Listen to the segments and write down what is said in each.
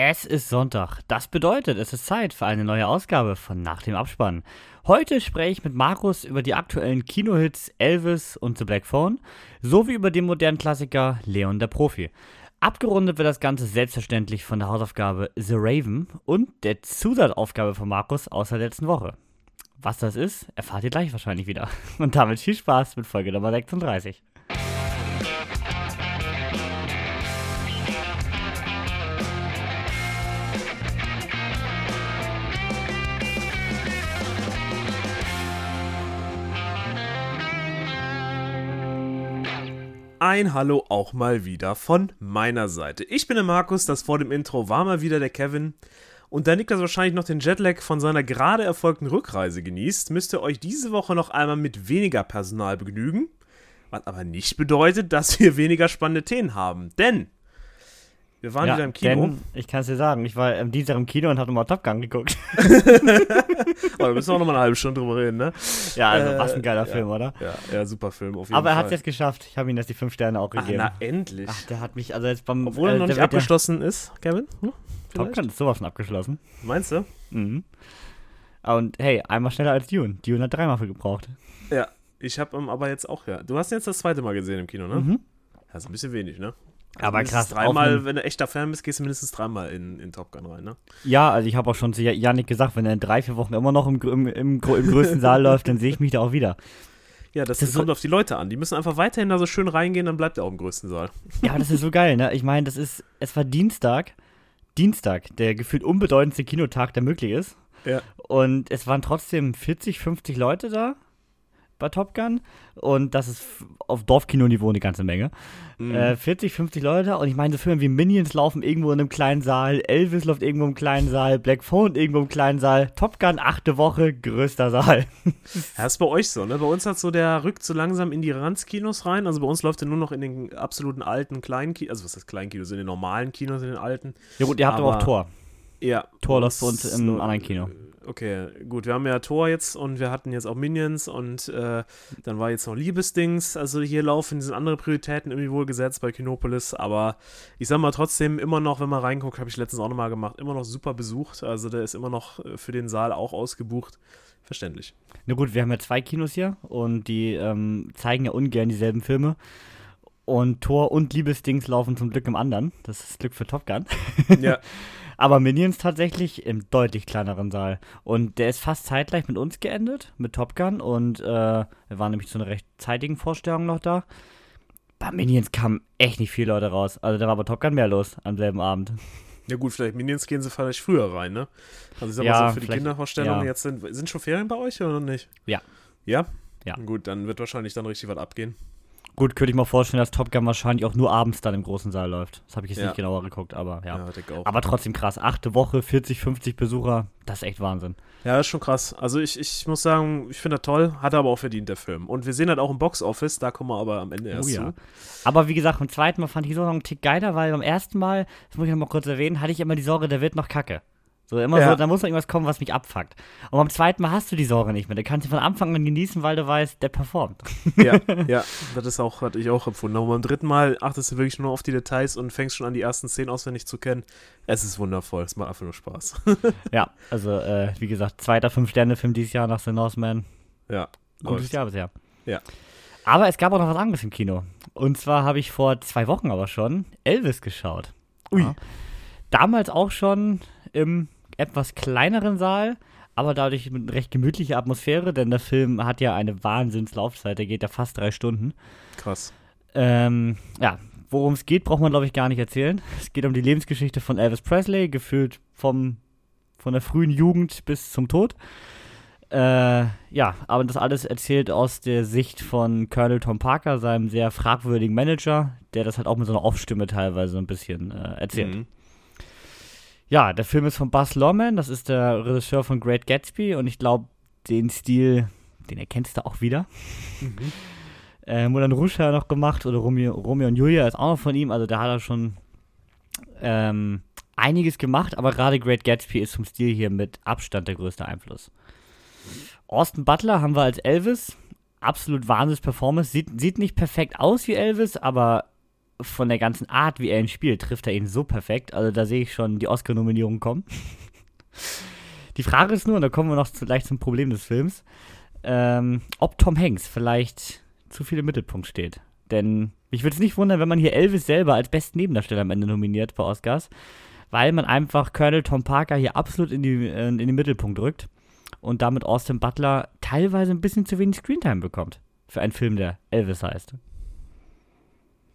Es ist Sonntag. Das bedeutet, es ist Zeit für eine neue Ausgabe von Nach dem Abspann. Heute spreche ich mit Markus über die aktuellen Kinohits Elvis und The Black Phone sowie über den modernen Klassiker Leon der Profi. Abgerundet wird das Ganze selbstverständlich von der Hausaufgabe The Raven und der Zusatzaufgabe von Markus aus der letzten Woche. Was das ist, erfahrt ihr gleich wahrscheinlich wieder. Und damit viel Spaß mit Folge Nummer 36. Ein Hallo auch mal wieder von meiner Seite. Ich bin der Markus, das vor dem Intro war mal wieder der Kevin. Und da Niklas wahrscheinlich noch den Jetlag von seiner gerade erfolgten Rückreise genießt, müsst ihr euch diese Woche noch einmal mit weniger Personal begnügen. Was aber nicht bedeutet, dass wir weniger spannende Themen haben. Denn wir waren ja, wieder im Kino. Denn, ich kann es dir sagen, ich war am Dienstag im Kino und habe nochmal Top Gun geguckt. Aber da müssen wir auch nochmal eine halbe Stunde drüber reden, ne? Ja, also äh, was ein geiler ja, Film, oder? Ja, ja, super Film, auf jeden Aber Fall. er hat es jetzt geschafft. Ich habe ihm jetzt die fünf Sterne auch gegeben. Ach, na, endlich. Ach, der hat mich, also jetzt beim. Obwohl er äh, noch der nicht abgeschlossen ist, Kevin? Hm? Top Gun ist sowas von abgeschlossen. Meinst du? Mhm. Und hey, einmal schneller als Dune. Dune hat dreimal für gebraucht. Ja. Ich habe ähm, aber jetzt auch, ja. Du hast jetzt das zweite Mal gesehen im Kino, ne? Mhm. Das ist ein bisschen wenig, ne? Aber mindestens krass, Dreimal, wenn du echter Fan bist, gehst du mindestens dreimal in, in Top Gun rein, ne? Ja, also ich habe auch schon zu Janik gesagt, wenn er in drei, vier Wochen immer noch im, im, im, im größten Saal läuft, dann sehe ich mich da auch wieder. Ja, das, Das ist kommt so- auf die Leute an. Die müssen einfach weiterhin da so schön reingehen, dann bleibt er auch im größten Saal. Ja, das ist so geil, ne? Ich meine, das ist, es war Dienstag, Dienstag, der gefühlt unbedeutendste Kinotag, der möglich ist. Ja. Und es waren trotzdem 40, 50 Leute da bei Top Gun. Und das ist auf Dorfkinoniveau eine ganze Menge. Mhm. Äh, 40, 50 Leute. Und ich meine, so Filme wie Minions laufen irgendwo in einem kleinen Saal, Elvis läuft irgendwo im kleinen Saal, Black Phone irgendwo im kleinen Saal, Top Gun achte Woche, größter Saal. Ja, ist bei euch so, ne? Bei uns hat so der rückt so langsam in die Ranzkinos rein. Also bei uns läuft er nur noch in den absoluten alten kleinen Kinos. Also was heißt Kleinkinos? In den normalen Kinos, in den alten. ja gut, ihr habt aber, Aber- auch Tor. Ja. Tor läuft bei uns im anderen Kino. Okay, gut, wir haben ja Tor jetzt und wir hatten jetzt auch Minions und äh, dann war jetzt noch Liebesdings. Also hier laufen sind andere Prioritäten irgendwie wohl gesetzt bei Kinopolis, aber ich sag mal trotzdem immer noch, wenn man reinguckt, habe ich letztens auch nochmal gemacht, immer noch super besucht. Also der ist immer noch äh, für den Saal auch ausgebucht. Verständlich. Na gut, wir haben ja zwei Kinos hier und die ähm, zeigen ja ungern dieselben Filme. Und Tor und Liebesdings laufen zum Glück im anderen. Das ist Glück für Top Gun. ja, Aber Minions tatsächlich im deutlich kleineren Saal. Und der ist fast zeitgleich mit uns geendet, mit Top Gun. Und äh, wir waren nämlich zu einer recht zeitigen Vorstellung noch da. Bei Minions kamen echt nicht viele Leute raus. Also da war bei Top Gun mehr los am selben Abend. ja gut, vielleicht Minions gehen sie vielleicht früher rein, ne? Also ich sag Ja, mal so für die Kindervorstellungen ja. jetzt sind, sind schon Ferien bei euch oder nicht? Ja. Ja? Ja. Gut, dann wird wahrscheinlich dann richtig was abgehen. Gut, könnte ich mir vorstellen, dass Top Gun wahrscheinlich auch nur abends dann im großen Saal läuft. Das habe ich jetzt Ja. nicht genauer geguckt, aber ja. Ja. Aber trotzdem krass. Achte Woche, 40, 50 Besucher. Das ist echt Wahnsinn. Ja, das ist schon krass. Also ich, ich muss sagen, ich finde das toll, hat er aber auch verdient, der Film. Und wir sehen das auch im Box-Office, da kommen wir aber am Ende erst oh ja. zu. Aber wie gesagt, beim zweiten Mal fand ich so noch einen Tick geiler, weil beim ersten Mal, das muss ich noch mal kurz erwähnen, hatte ich immer die Sorge, der wird noch kacke. So immer Ja. so, da muss noch irgendwas kommen, was mich abfuckt. Und beim zweiten Mal hast du die Sorge nicht mehr. Da kannst du von Anfang an genießen, weil du weißt, der performt. Ja, ja, das ist auch, hatte ich auch empfunden. Aber beim dritten Mal achtest du wirklich nur auf die Details und fängst schon an, die ersten Szenen auswendig zu kennen. Es ist wundervoll, es macht einfach nur Spaß. ja, also äh, wie gesagt, zweiter Fünf-Sterne-Film dieses Jahr nach The Northman. ja, Gutes läuft. Jahr bisher. Ja. Aber es gab auch noch was anderes im Kino. Und zwar habe ich vor zwei Wochen aber schon Elvis geschaut. Ui. Ja. Damals auch schon im etwas kleineren Saal, aber dadurch mit recht gemütlicher Atmosphäre, denn der Film hat ja eine Wahnsinnslaufzeit, der geht ja fast drei Stunden. Krass. Ähm, ja, worum es geht, braucht man glaube ich gar nicht erzählen. Es geht um die Lebensgeschichte von Elvis Presley, gefühlt vom, von der frühen Jugend bis zum Tod. Äh, ja, aber das alles erzählt aus der Sicht von Colonel Tom Parker, seinem sehr fragwürdigen Manager, der das halt auch mit so einer Off-Stimme teilweise so ein bisschen äh, erzählt. Mhm. Ja, der Film ist von Buzz Lorman, das ist der Regisseur von Great Gatsby und ich glaube, den Stil, den erkennst du auch wieder. Mhm. Äh, Moulin Rouge hat er noch gemacht oder Romeo, Romeo und Julia ist auch noch von ihm, also da hat er schon ähm, einiges gemacht, aber gerade Great Gatsby ist vom Stil hier mit Abstand der größte Einfluss. Austin Butler haben wir als Elvis, absolut wahnsinns Performance, sieht, sieht nicht perfekt aus wie Elvis, aber von der ganzen Art, wie er ihn spielt, trifft er ihn so perfekt. Also da sehe ich schon die Oscar-Nominierung kommen. die Frage ist nur, und da kommen wir noch zu, gleich zum Problem des Films, ähm, ob Tom Hanks vielleicht zu viel im Mittelpunkt steht. Denn mich würde es nicht wundern, wenn man hier Elvis selber als besten Nebendarsteller am Ende nominiert bei Oscars, weil man einfach Colonel Tom Parker hier absolut in, die, äh, in den Mittelpunkt rückt und damit Austin Butler teilweise ein bisschen zu wenig Screentime bekommt für einen Film, der Elvis heißt.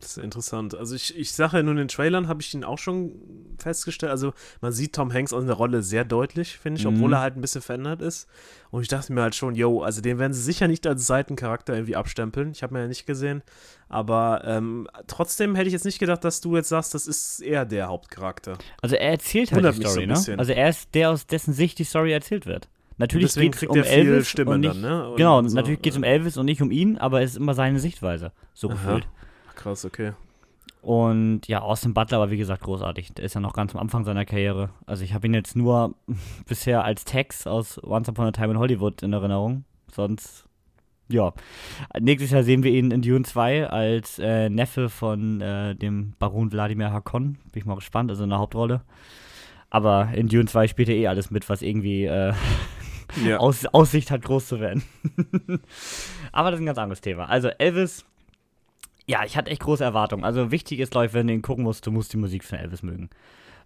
Das ist interessant. Also ich, ich sage ja nur in den Trailern habe ich ihn auch schon festgestellt. Also man sieht Tom Hanks in der Rolle sehr deutlich, finde ich, mhm. obwohl er halt ein bisschen verändert ist. Und ich dachte mir halt schon, yo, also den werden sie sicher nicht als Seitencharakter irgendwie abstempeln. Ich habe mir ja nicht gesehen. Aber ähm, trotzdem hätte ich jetzt nicht gedacht, dass du jetzt sagst, das ist eher der Hauptcharakter. Also er erzählt halt die Story, so ne? Also er ist der, aus dessen Sicht die Story erzählt wird. Natürlich geht es um Elvis. Stimme und nicht, dann, ne? genau, so, natürlich geht es um Elvis und nicht um ihn, aber es ist immer seine Sichtweise, so Aha. Krass, okay. Und ja, Austin Butler war wie gesagt großartig. Der ist ja noch ganz am Anfang seiner Karriere. Also ich habe ihn jetzt nur bisher als Tex aus Once Upon a Time in Hollywood in Erinnerung. Sonst, ja. Nächstes Jahr sehen wir ihn in Dune 2 als äh, Neffe von äh, dem Baron Wladimir Hakon. Bin ich mal gespannt, also in der Hauptrolle. Aber in Dune 2 spielt er eh alles mit, was irgendwie äh, ja. Aus, Aussicht hat, groß zu werden. Aber das ist ein ganz anderes Thema. Also Elvis ja, ich hatte echt große Erwartungen. Also wichtig ist, ich, wenn du ihn gucken musst, du musst die Musik von Elvis mögen.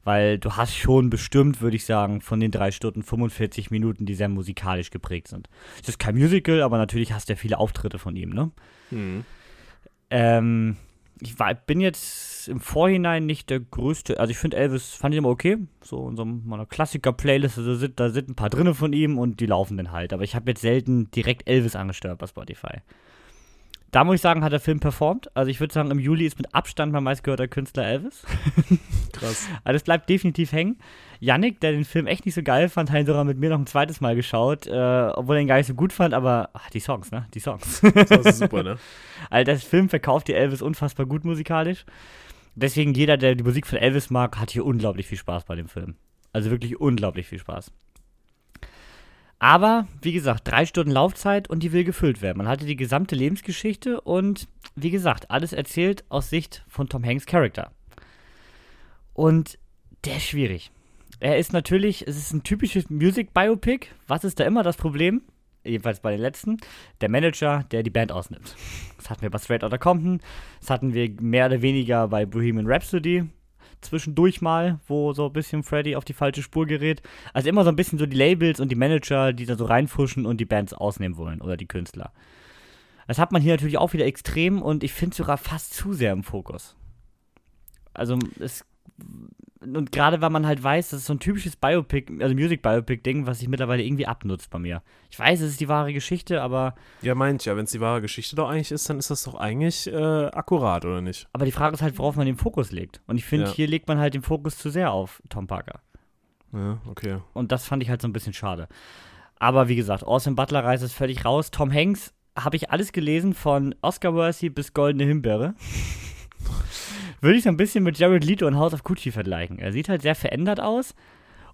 Weil du hast schon bestimmt, würde ich sagen, von den drei Stunden 45 Minuten, die sehr musikalisch geprägt sind. Es ist kein Musical, aber natürlich hast du ja viele Auftritte von ihm, ne? Mhm. Ähm, ich war, bin jetzt im Vorhinein nicht der größte, also ich finde Elvis, fand ich immer okay, so in so einer Klassiker-Playlist, da sind, da sind ein paar drinne von ihm und die laufen dann halt, aber ich habe jetzt selten direkt Elvis angesteuert bei Spotify. Da muss ich sagen, hat der Film performt. Also ich würde sagen, im Juli ist mit Abstand mein meistgehörter Künstler Elvis. Krass. also es bleibt definitiv hängen. Yannick, der den Film echt nicht so geil fand, hat ihn sogar mit mir noch ein zweites Mal geschaut, äh, obwohl er ihn gar nicht so gut fand, aber ach, die Songs, ne? Die Songs. Das ist super, ne? Also der Film verkauft die Elvis unfassbar gut musikalisch. Deswegen jeder, der die Musik von Elvis mag, hat hier unglaublich viel Spaß bei dem Film. Also wirklich unglaublich viel Spaß. Aber, wie gesagt, drei Stunden Laufzeit und die will gefüllt werden. Man hatte die gesamte Lebensgeschichte und, wie gesagt, alles erzählt aus Sicht von Tom Hanks Charakter. Und der ist schwierig. Er ist natürlich, es ist ein typisches Music Biopic. Was ist da immer das Problem? Jedenfalls bei den letzten. Der Manager, der die Band ausnimmt. Das hatten wir bei Straight Outta Compton. Das hatten wir mehr oder weniger bei Bohemian Rhapsody zwischendurch mal, wo so ein bisschen Freddy auf die falsche Spur gerät. Also immer so ein bisschen so die Labels und die Manager, die da so reinfuschen und die Bands ausnehmen wollen oder die Künstler. Das hat man hier natürlich auch wieder extrem und ich finde sogar fast zu sehr im Fokus. Also es und gerade weil man halt weiß, das ist so ein typisches Biopic, also Music Biopic-Ding, was sich mittlerweile irgendwie abnutzt bei mir. Ich weiß, es ist die wahre Geschichte, aber. Ja, meint ja, wenn es die wahre Geschichte doch eigentlich ist, dann ist das doch eigentlich äh, akkurat, oder nicht? Aber die Frage ist halt, worauf man den Fokus legt. Und ich finde, ja. hier legt man halt den Fokus zu sehr auf Tom Parker. Ja, okay. Und das fand ich halt so ein bisschen schade. Aber wie gesagt, Austin Butler reißt es völlig raus. Tom Hanks habe ich alles gelesen, von Oscar Worthy bis Goldene Himbeere. Würde ich so ein bisschen mit Jared Leto und House of Gucci vergleichen. Er sieht halt sehr verändert aus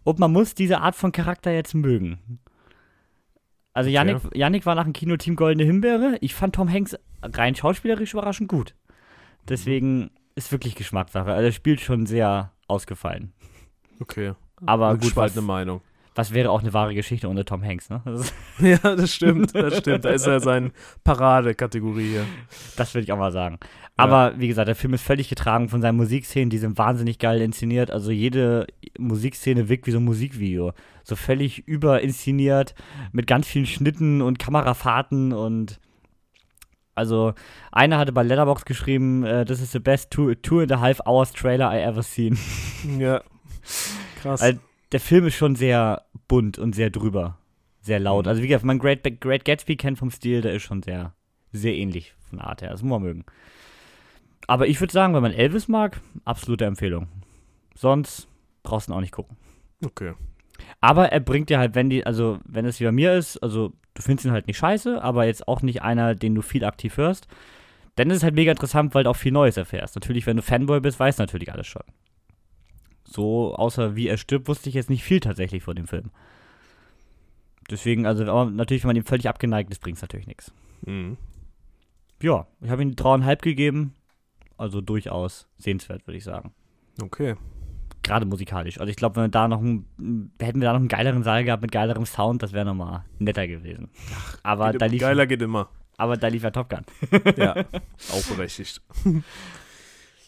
und man muss diese Art von Charakter jetzt mögen. Also okay. Yannick, Yannick war nach dem Kinoteam Goldene Himbeere. Ich fand Tom Hanks rein schauspielerisch überraschend gut. Deswegen ist wirklich Geschmackssache. Also er spielt schon sehr ausgefallen. Okay. Aber gut, eine Meinung. Was wäre auch eine wahre Geschichte ohne Tom Hanks, ne? Das ja, das stimmt, das stimmt. Da ist er seine Paradekategorie hier. Das würde ich auch mal sagen. Aber ja. wie gesagt, der Film ist völlig getragen von seinen Musikszenen, die sind wahnsinnig geil inszeniert. Also jede Musikszene wirkt wie so ein Musikvideo. So völlig überinszeniert, mit ganz vielen Schnitten und Kamerafahrten und also, einer hatte bei Letterbox geschrieben, this is the best two, two and a half hours trailer I ever seen. Ja, krass. Weil der Film ist schon sehr bunt und sehr drüber, sehr laut. Mhm. Also wie gesagt, man Great, Great Gatsby kennt vom Stil, der ist schon sehr, sehr ähnlich von der Art her. Das muss man mögen. Aber ich würde sagen, wenn man Elvis mag, absolute Empfehlung. Sonst brauchst du ihn auch nicht gucken. Okay. Aber er bringt dir halt, wenn die, also wenn es wie bei mir ist, also du findest ihn halt nicht scheiße, aber jetzt auch nicht einer, den du viel aktiv hörst, dann ist es halt mega interessant, weil du auch viel Neues erfährst. Natürlich, wenn du Fanboy bist, weißt du natürlich alles schon. So, außer wie er stirbt, wusste ich jetzt nicht viel tatsächlich vor dem Film. Deswegen, also, aber natürlich, wenn man ihm völlig abgeneigt ist, bringt es natürlich nichts. Mhm. Ja, ich habe ihm dreieinhalb gegeben. Also durchaus sehenswert, würde ich sagen. Okay. Gerade musikalisch. Also ich glaube, wenn wir da noch ein, hätten wir da noch einen geileren Saal gehabt mit geilerem Sound, das wäre nochmal netter gewesen. Aber Geht da lief, Geiler geht immer. aber da lief ja Top Gun. Ja, auch berechtigt.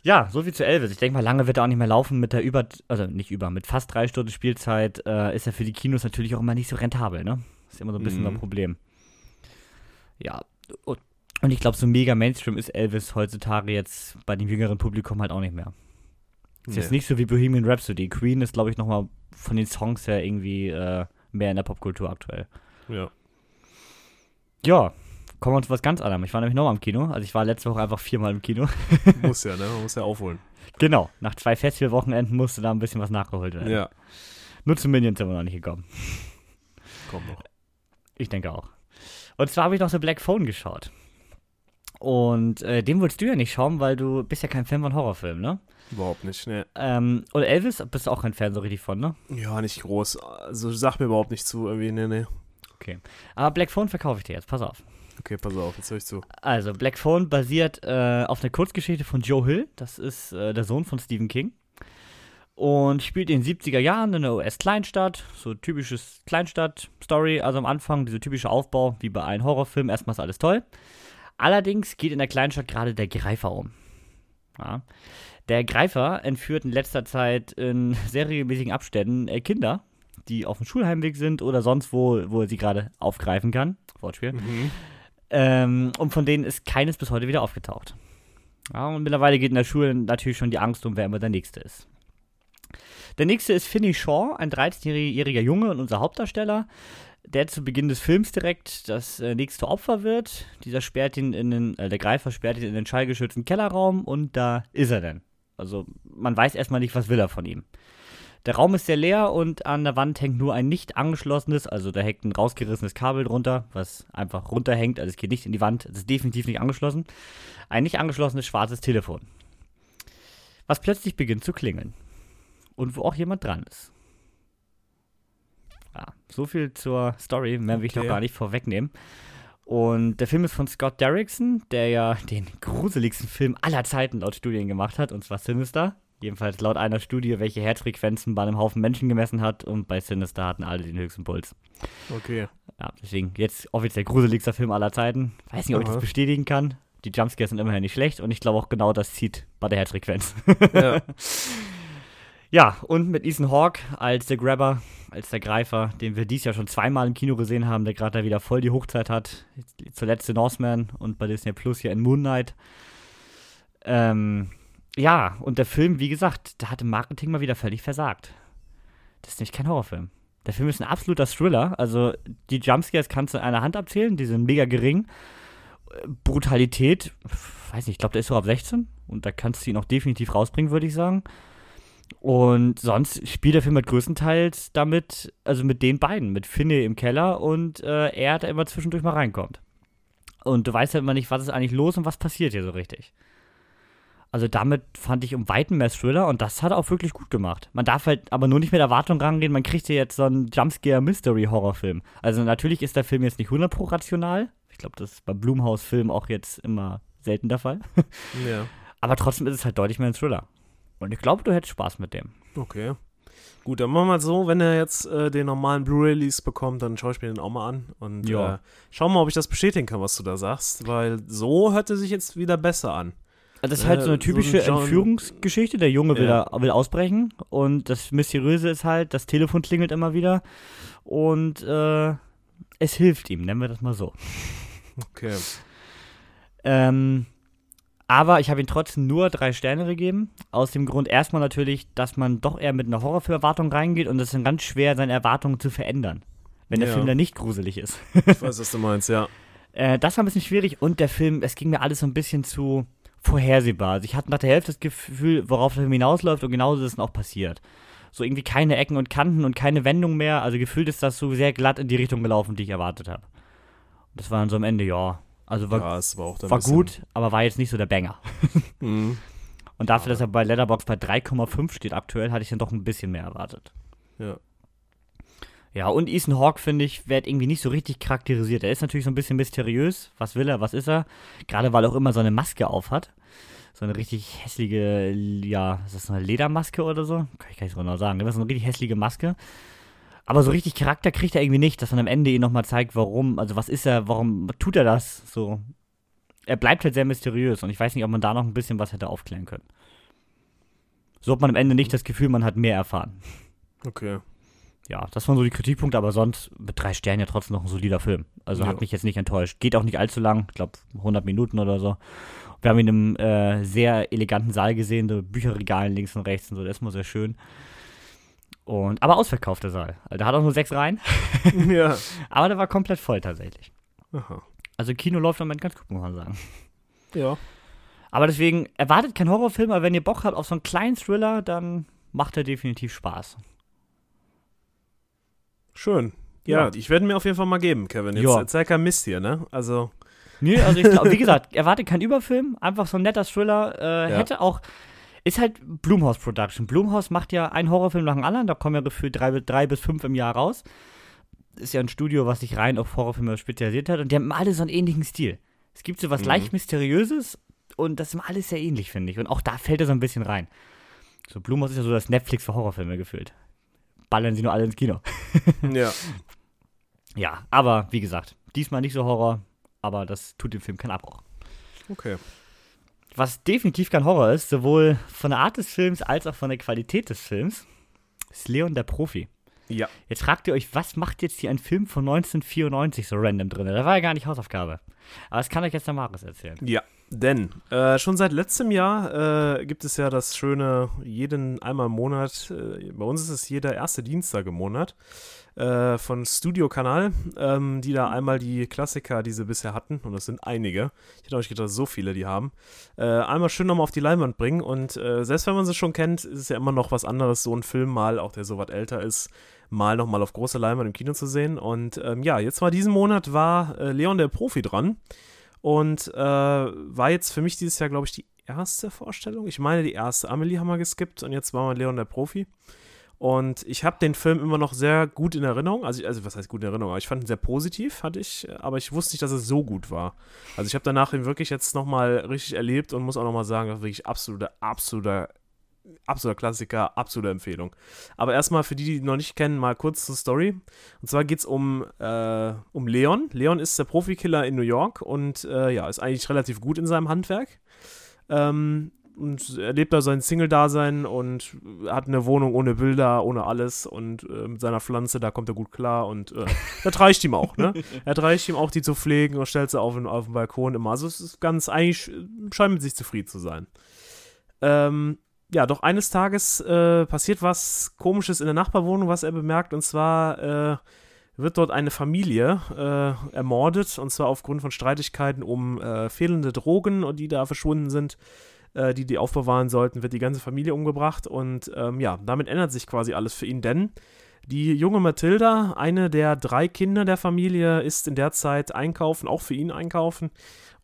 Ja, so viel zu Elvis. Ich denke mal, lange wird er auch nicht mehr laufen mit der über, also nicht über, mit fast drei Stunden Spielzeit äh, ist er für die Kinos natürlich auch immer nicht so rentabel, ne? Ist immer so ein bisschen Mhm. ein Problem. Ja, und, und ich glaube, so mega Mainstream ist Elvis heutzutage jetzt bei dem jüngeren Publikum halt auch nicht mehr. Ist jetzt Nee. nicht so wie Bohemian Rhapsody. Queen ist, glaube ich, nochmal von den Songs her irgendwie äh, mehr in der Popkultur aktuell. Ja. Ja, kommen wir zu was ganz anderem. Ich war nämlich nochmal im Kino. Also ich war letzte Woche einfach viermal im Kino. Muss ja, ne? Man muss ja aufholen. genau, nach zwei Festivalwochenenden musste da ein bisschen was nachgeholt werden. Ja. Nur zu Minions sind wir noch nicht gekommen. Komm noch. Ich denke auch. Und zwar habe ich noch The Black Phone geschaut. Und äh, den wolltest du ja nicht schauen, weil du bist ja kein Fan von Horrorfilmen, ne? Überhaupt nicht, ne. Ähm, und Elvis bist du auch kein Fan so richtig von, ne? Ja, nicht groß. Also sag mir überhaupt nicht zu, irgendwie, ne, ne. Aber Black Phone verkaufe ich dir jetzt, pass auf. Okay, pass auf, jetzt höre ich zu. Also, Black Phone basiert äh, auf einer Kurzgeschichte von Joe Hill. Das ist äh, der Sohn von Stephen King. Und spielt in den 70er Jahren in einer US-Kleinstadt. So typisches Kleinstadt-Story. Also am Anfang dieser typische Aufbau, wie bei einem Horrorfilm. Erstmal ist alles toll. Allerdings geht in der Kleinstadt gerade der Greifer um. Ja. Der Greifer entführt in letzter Zeit in sehr regelmäßigen Abständen äh, Kinder, die auf dem Schulheimweg sind oder sonst wo, wo er sie gerade aufgreifen kann. Wortspiel. Mhm. Ähm, und von denen ist keines bis heute wieder aufgetaucht. Ja, und mittlerweile geht in der Schule natürlich schon die Angst um, wer immer der Nächste ist. Der nächste ist Finney Shaw, ein 13-jähriger Junge und unser Hauptdarsteller, der zu Beginn des Films direkt das äh, nächste Opfer wird. Dieser sperrt ihn in den, äh, der Greifer sperrt ihn in den schallgeschützten Kellerraum und da ist er dann. Also man weiß erstmal nicht, was will er von ihm. Der Raum ist sehr leer und an der Wand hängt nur ein nicht angeschlossenes, also da hängt ein rausgerissenes Kabel drunter, was einfach runterhängt, also es geht nicht in die Wand, es ist definitiv nicht angeschlossen. Ein nicht angeschlossenes schwarzes Telefon. Was plötzlich beginnt zu klingeln. Und wo auch jemand dran ist. Ja, so viel zur Story, mehr will ich noch Okay. gar nicht vorwegnehmen. Und der Film ist von Scott Derrickson, der ja den gruseligsten Film aller Zeiten laut Studien gemacht hat, und zwar Sinister. Jedenfalls laut einer Studie, welche Herzfrequenzen bei einem Haufen Menschen gemessen hat, und bei Sinister hatten alle den höchsten Puls. Okay. Ja, deswegen jetzt offiziell gruseligster Film aller Zeiten. Weiß nicht, ob ich Aha. das bestätigen kann. Die Jumpscares sind immerhin nicht schlecht und ich glaube auch genau das zieht bei der Herzfrequenz. Ja. ja, und mit Ethan Hawke als der Grabber, als der Greifer, den wir dies Jahr schon zweimal im Kino gesehen haben, der gerade da wieder voll die Hochzeit hat. Zuletzt in Northman und bei Disney Plus hier in Moon Knight. Ähm, ja, und der Film, wie gesagt, da hat im Marketing mal wieder völlig versagt. Das ist nämlich kein Horrorfilm. Der Film ist ein absoluter Thriller. Also die Jumpscares kannst du in einer Hand abzählen, die sind mega gering. Brutalität, weiß nicht, ich glaube, der ist so ab 16 und da kannst du ihn auch definitiv rausbringen, würde ich sagen. Und sonst spielt der Film halt größtenteils damit, also mit den beiden, mit Finney im Keller und äh, er, der immer zwischendurch mal reinkommt. Und du weißt halt immer nicht, was ist eigentlich los und was passiert hier so richtig. Also damit fand ich um Weiten mehr Thriller und das hat er auch wirklich gut gemacht. Man darf halt aber nur nicht mit Erwartung rangehen, man kriegt hier jetzt so einen Jumpscare-Mystery-Horrorfilm. Also natürlich ist der Film jetzt nicht 100 pro rational. Ich glaube, das ist bei Blumhaus-Filmen auch jetzt immer selten der Fall. ja. Aber trotzdem ist es halt deutlich mehr ein Thriller. Und ich glaube, du hättest Spaß mit dem. Okay. Gut, dann machen wir mal so, wenn er jetzt äh, den normalen Blu-ray-Release bekommt, dann schaue ich mir den auch mal an und Ja. äh, schau mal, ob ich das bestätigen kann, was du da sagst, weil so hört er sich jetzt wieder besser an. Also das ist halt so eine Äh, so ein typische Entführungsgeschichte. Der Junge will, Ja. da, will ausbrechen und das Mysteriöse ist halt, das Telefon klingelt immer wieder und äh, es hilft ihm, nennen wir das mal so. Okay. Ähm, aber ich habe ihm trotzdem nur drei Sterne gegeben. Aus dem Grund erstmal natürlich, dass man doch eher mit einer Horrorfilmerwartung reingeht und es ist dann ganz schwer, seine Erwartungen zu verändern. Wenn der Ja. Film dann nicht gruselig ist. Ich weiß, was du meinst, ja. Äh, das war ein bisschen schwierig und der Film, es ging mir alles so ein bisschen zu vorhersehbar. Also ich hatte nach der Hälfte das Gefühl, worauf Film hinausläuft und genauso ist es auch passiert. So irgendwie keine Ecken und Kanten und keine Wendung mehr. Also gefühlt ist das so sehr glatt in die Richtung gelaufen, die ich erwartet habe. Und das war dann so am Ende, ja. Also war, ja, war war gut, aber war jetzt nicht so der Banger. Mhm. Und dafür, dass er bei Letterbox bei 3,5 steht aktuell, hatte ich dann doch ein bisschen mehr erwartet. Ja. Ja, und Ethan Hawke, finde ich, wird irgendwie nicht so richtig charakterisiert. Er ist natürlich so ein bisschen mysteriös. Was will er, was ist er? Gerade weil er auch immer so eine Maske auf hat. so eine richtig hässliche, ja, ist das eine Ledermaske oder so? Kann ich gar nicht so genau sagen. Das ist eine richtig hässliche Maske. Aber so richtig Charakter kriegt er irgendwie nicht, dass man am Ende ihn nochmal zeigt, warum, also was ist er, warum tut er das so. Er bleibt halt sehr mysteriös und ich weiß nicht, ob man da noch ein bisschen was hätte aufklären können. So hat man am Ende nicht das Gefühl, man hat mehr erfahren. Okay. Ja, das waren so die Kritikpunkte, aber sonst mit drei Sternen ja trotzdem noch ein solider Film. Also Ja. hat mich jetzt nicht enttäuscht. Geht auch nicht allzu lang, ich glaube 100 Minuten oder so. Wir haben ihn im äh, sehr eleganten Saal gesehen, so Bücherregalen links und rechts und so, das ist immer sehr schön. Und, aber ausverkauft der Saal. Also, Der hat auch nur sechs Reihen, ja. aber der war komplett voll tatsächlich. Aha. Also Kino läuft im Moment ganz gut, muss man sagen. Ja. Aber deswegen erwartet keinen Horrorfilm, aber wenn ihr Bock habt auf so einen kleinen Thriller, dann macht er definitiv Spaß. Schön. Ja, Ja. ich werde mir auf jeden Fall mal geben, Kevin. Jetzt Ja. erzähl kein Mist hier, ne? Also, Nee, also ich glaube, wie gesagt, erwartet keinen Überfilm, einfach so ein netter Thriller. Äh, Ja. Hätte auch, ist halt Blumhouse Production. Blumhouse macht ja einen Horrorfilm nach dem anderen, da kommen ja gefühlt drei, drei bis fünf im Jahr raus. Ist ja ein Studio, was sich rein auf Horrorfilme spezialisiert hat und die haben alle so einen ähnlichen Stil. Es gibt so was Mhm. leicht Mysteriöses und das ist alles sehr ähnlich, finde ich. Und auch da fällt er so ein bisschen rein. So, Blumhouse ist ja so das Netflix für Horrorfilme gefühlt. Ballern sie nur alle ins Kino. ja. Ja, aber wie gesagt, diesmal nicht so Horror, aber das tut dem Film keinen Abbruch. Okay. Was definitiv kein Horror ist, sowohl von der Art des Films als auch von der Qualität des Films, ist Leon der Profi. Ja. Jetzt fragt ihr euch, was macht jetzt hier ein Film von 1994 so random drin? Da war ja gar nicht Hausaufgabe. Aber das kann euch jetzt der Marius erzählen. Ja, denn äh, schon seit letztem Jahr äh, gibt es ja das schöne, jeden einmal im Monat, äh, bei uns ist es jeder erste Dienstag im Monat, äh, von Studio Kanal, ähm, die da einmal die Klassiker, die sie bisher hatten, und das sind einige, ich hätte auch nicht gedacht, so viele die haben, äh, einmal schön nochmal auf die Leinwand bringen. Und äh, selbst wenn man sie schon kennt, ist es ja immer noch was anderes, so einen Film mal, auch der so was älter ist, mal nochmal auf große Leinwand im Kino zu sehen. Und ähm, ja, jetzt war diesen Monat war Leon der Profi dran. Und äh, war jetzt für mich dieses Jahr, glaube ich, die erste Vorstellung. Ich meine, die erste. Amelie haben wir geskippt und jetzt war mal Leon der Profi. Und ich habe den Film immer noch sehr gut in Erinnerung. Also, also was heißt gut in Erinnerung? Aber ich fand ihn sehr positiv, hatte ich. Aber ich wusste nicht, dass es so gut war. Also ich habe danach ihn wirklich jetzt nochmal richtig erlebt und muss auch nochmal sagen, das ist wirklich absoluter, absoluter, absoluter Klassiker, absolute Empfehlung. Aber erstmal für die, die ihn noch nicht kennen, mal kurz zur Story. Und zwar geht es um, äh, um Leon. Leon ist der Profikiller in New York und äh, ja, ist eigentlich relativ gut in seinem Handwerk. Ähm, und er lebt da sein Single-Dasein und hat eine Wohnung ohne Bilder, ohne alles und äh, mit seiner Pflanze, da kommt er gut klar und äh, das reicht ihm auch, ne? Er reicht ihm auch, die zu pflegen und stellt sie auf, den- auf den Balkon immer. Also es ist ganz, eigentlich scheint mit sich zufrieden zu sein. Ähm, ja, doch eines Tages äh, passiert was Komisches in der Nachbarwohnung, was er bemerkt, und zwar äh, wird dort eine Familie äh, ermordet, und zwar aufgrund von Streitigkeiten um äh, fehlende Drogen, die da verschwunden sind, äh, die die aufbewahren sollten, wird die ganze Familie umgebracht, und ähm, ja, damit ändert sich quasi alles für ihn, denn die junge Mathilda, eine der drei Kinder der Familie, ist in der Zeit einkaufen, auch für ihn einkaufen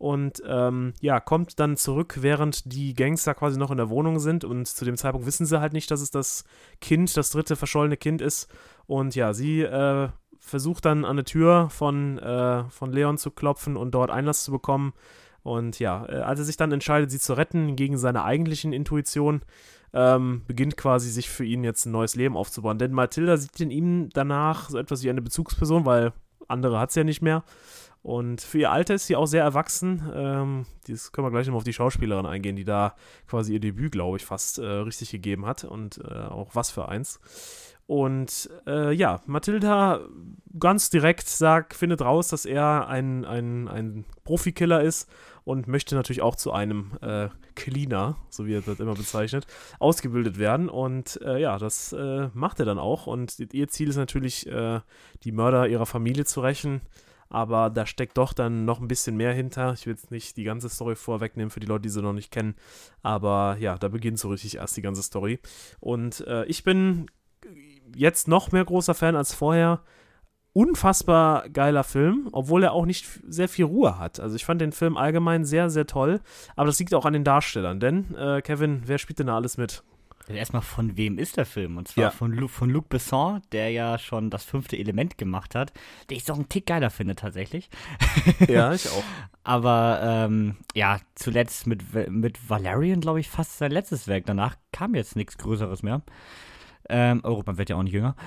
und ähm, ja, kommt dann zurück, während die Gangster quasi noch in der Wohnung sind und zu dem Zeitpunkt wissen sie halt nicht, dass es das Kind, das dritte verschollene Kind ist und ja, sie äh, versucht dann an der Tür von, äh, von Leon zu klopfen und dort Einlass zu bekommen und ja, äh, als er sich dann entscheidet, sie zu retten gegen seine eigentlichen Intuition, ähm, beginnt quasi sich für ihn jetzt ein neues Leben aufzubauen. Denn Mathilda sieht in ihm danach so etwas wie eine Bezugsperson, weil andere hat sie ja nicht mehr. Und für ihr Alter ist sie auch sehr erwachsen. Ähm, das können wir gleich nochmal auf die Schauspielerin eingehen, die da quasi ihr Debüt, glaube ich, fast äh, richtig gegeben hat. Und äh, auch was für eins. Und äh, ja, Mathilda ganz direkt sagt, findet raus, dass er ein, ein, ein Profikiller ist und möchte natürlich auch zu einem äh, Cleaner, so wie er das immer bezeichnet, ausgebildet werden. Und äh, ja, das äh, macht er dann auch. Und ihr Ziel ist natürlich, äh, die Mörder ihrer Familie zu rächen. Aber da steckt doch dann noch ein bisschen mehr hinter. Ich will jetzt nicht die ganze Story vorwegnehmen für die Leute, die sie noch nicht kennen. Aber ja, da beginnt so richtig erst die ganze Story. Und äh, ich bin jetzt noch mehr großer Fan als vorher. Unfassbar geiler Film, obwohl er auch nicht sehr viel Ruhe hat. Also ich fand den Film allgemein sehr, sehr toll. Aber das liegt auch an den Darstellern. Denn, äh, Kevin, wer spielt denn da alles mit? Also erstmal, von wem ist der Film? Und zwar Ja. von, Lu von Luc Besson, der ja schon das fünfte Element gemacht hat, den ich doch einen Tick geiler finde tatsächlich. Ja, ich auch. Aber ähm, ja, zuletzt mit, mit Valerian, glaube ich, fast sein letztes Werk. Danach kam jetzt nichts Größeres mehr. Ähm, Europa wird ja auch nicht jünger.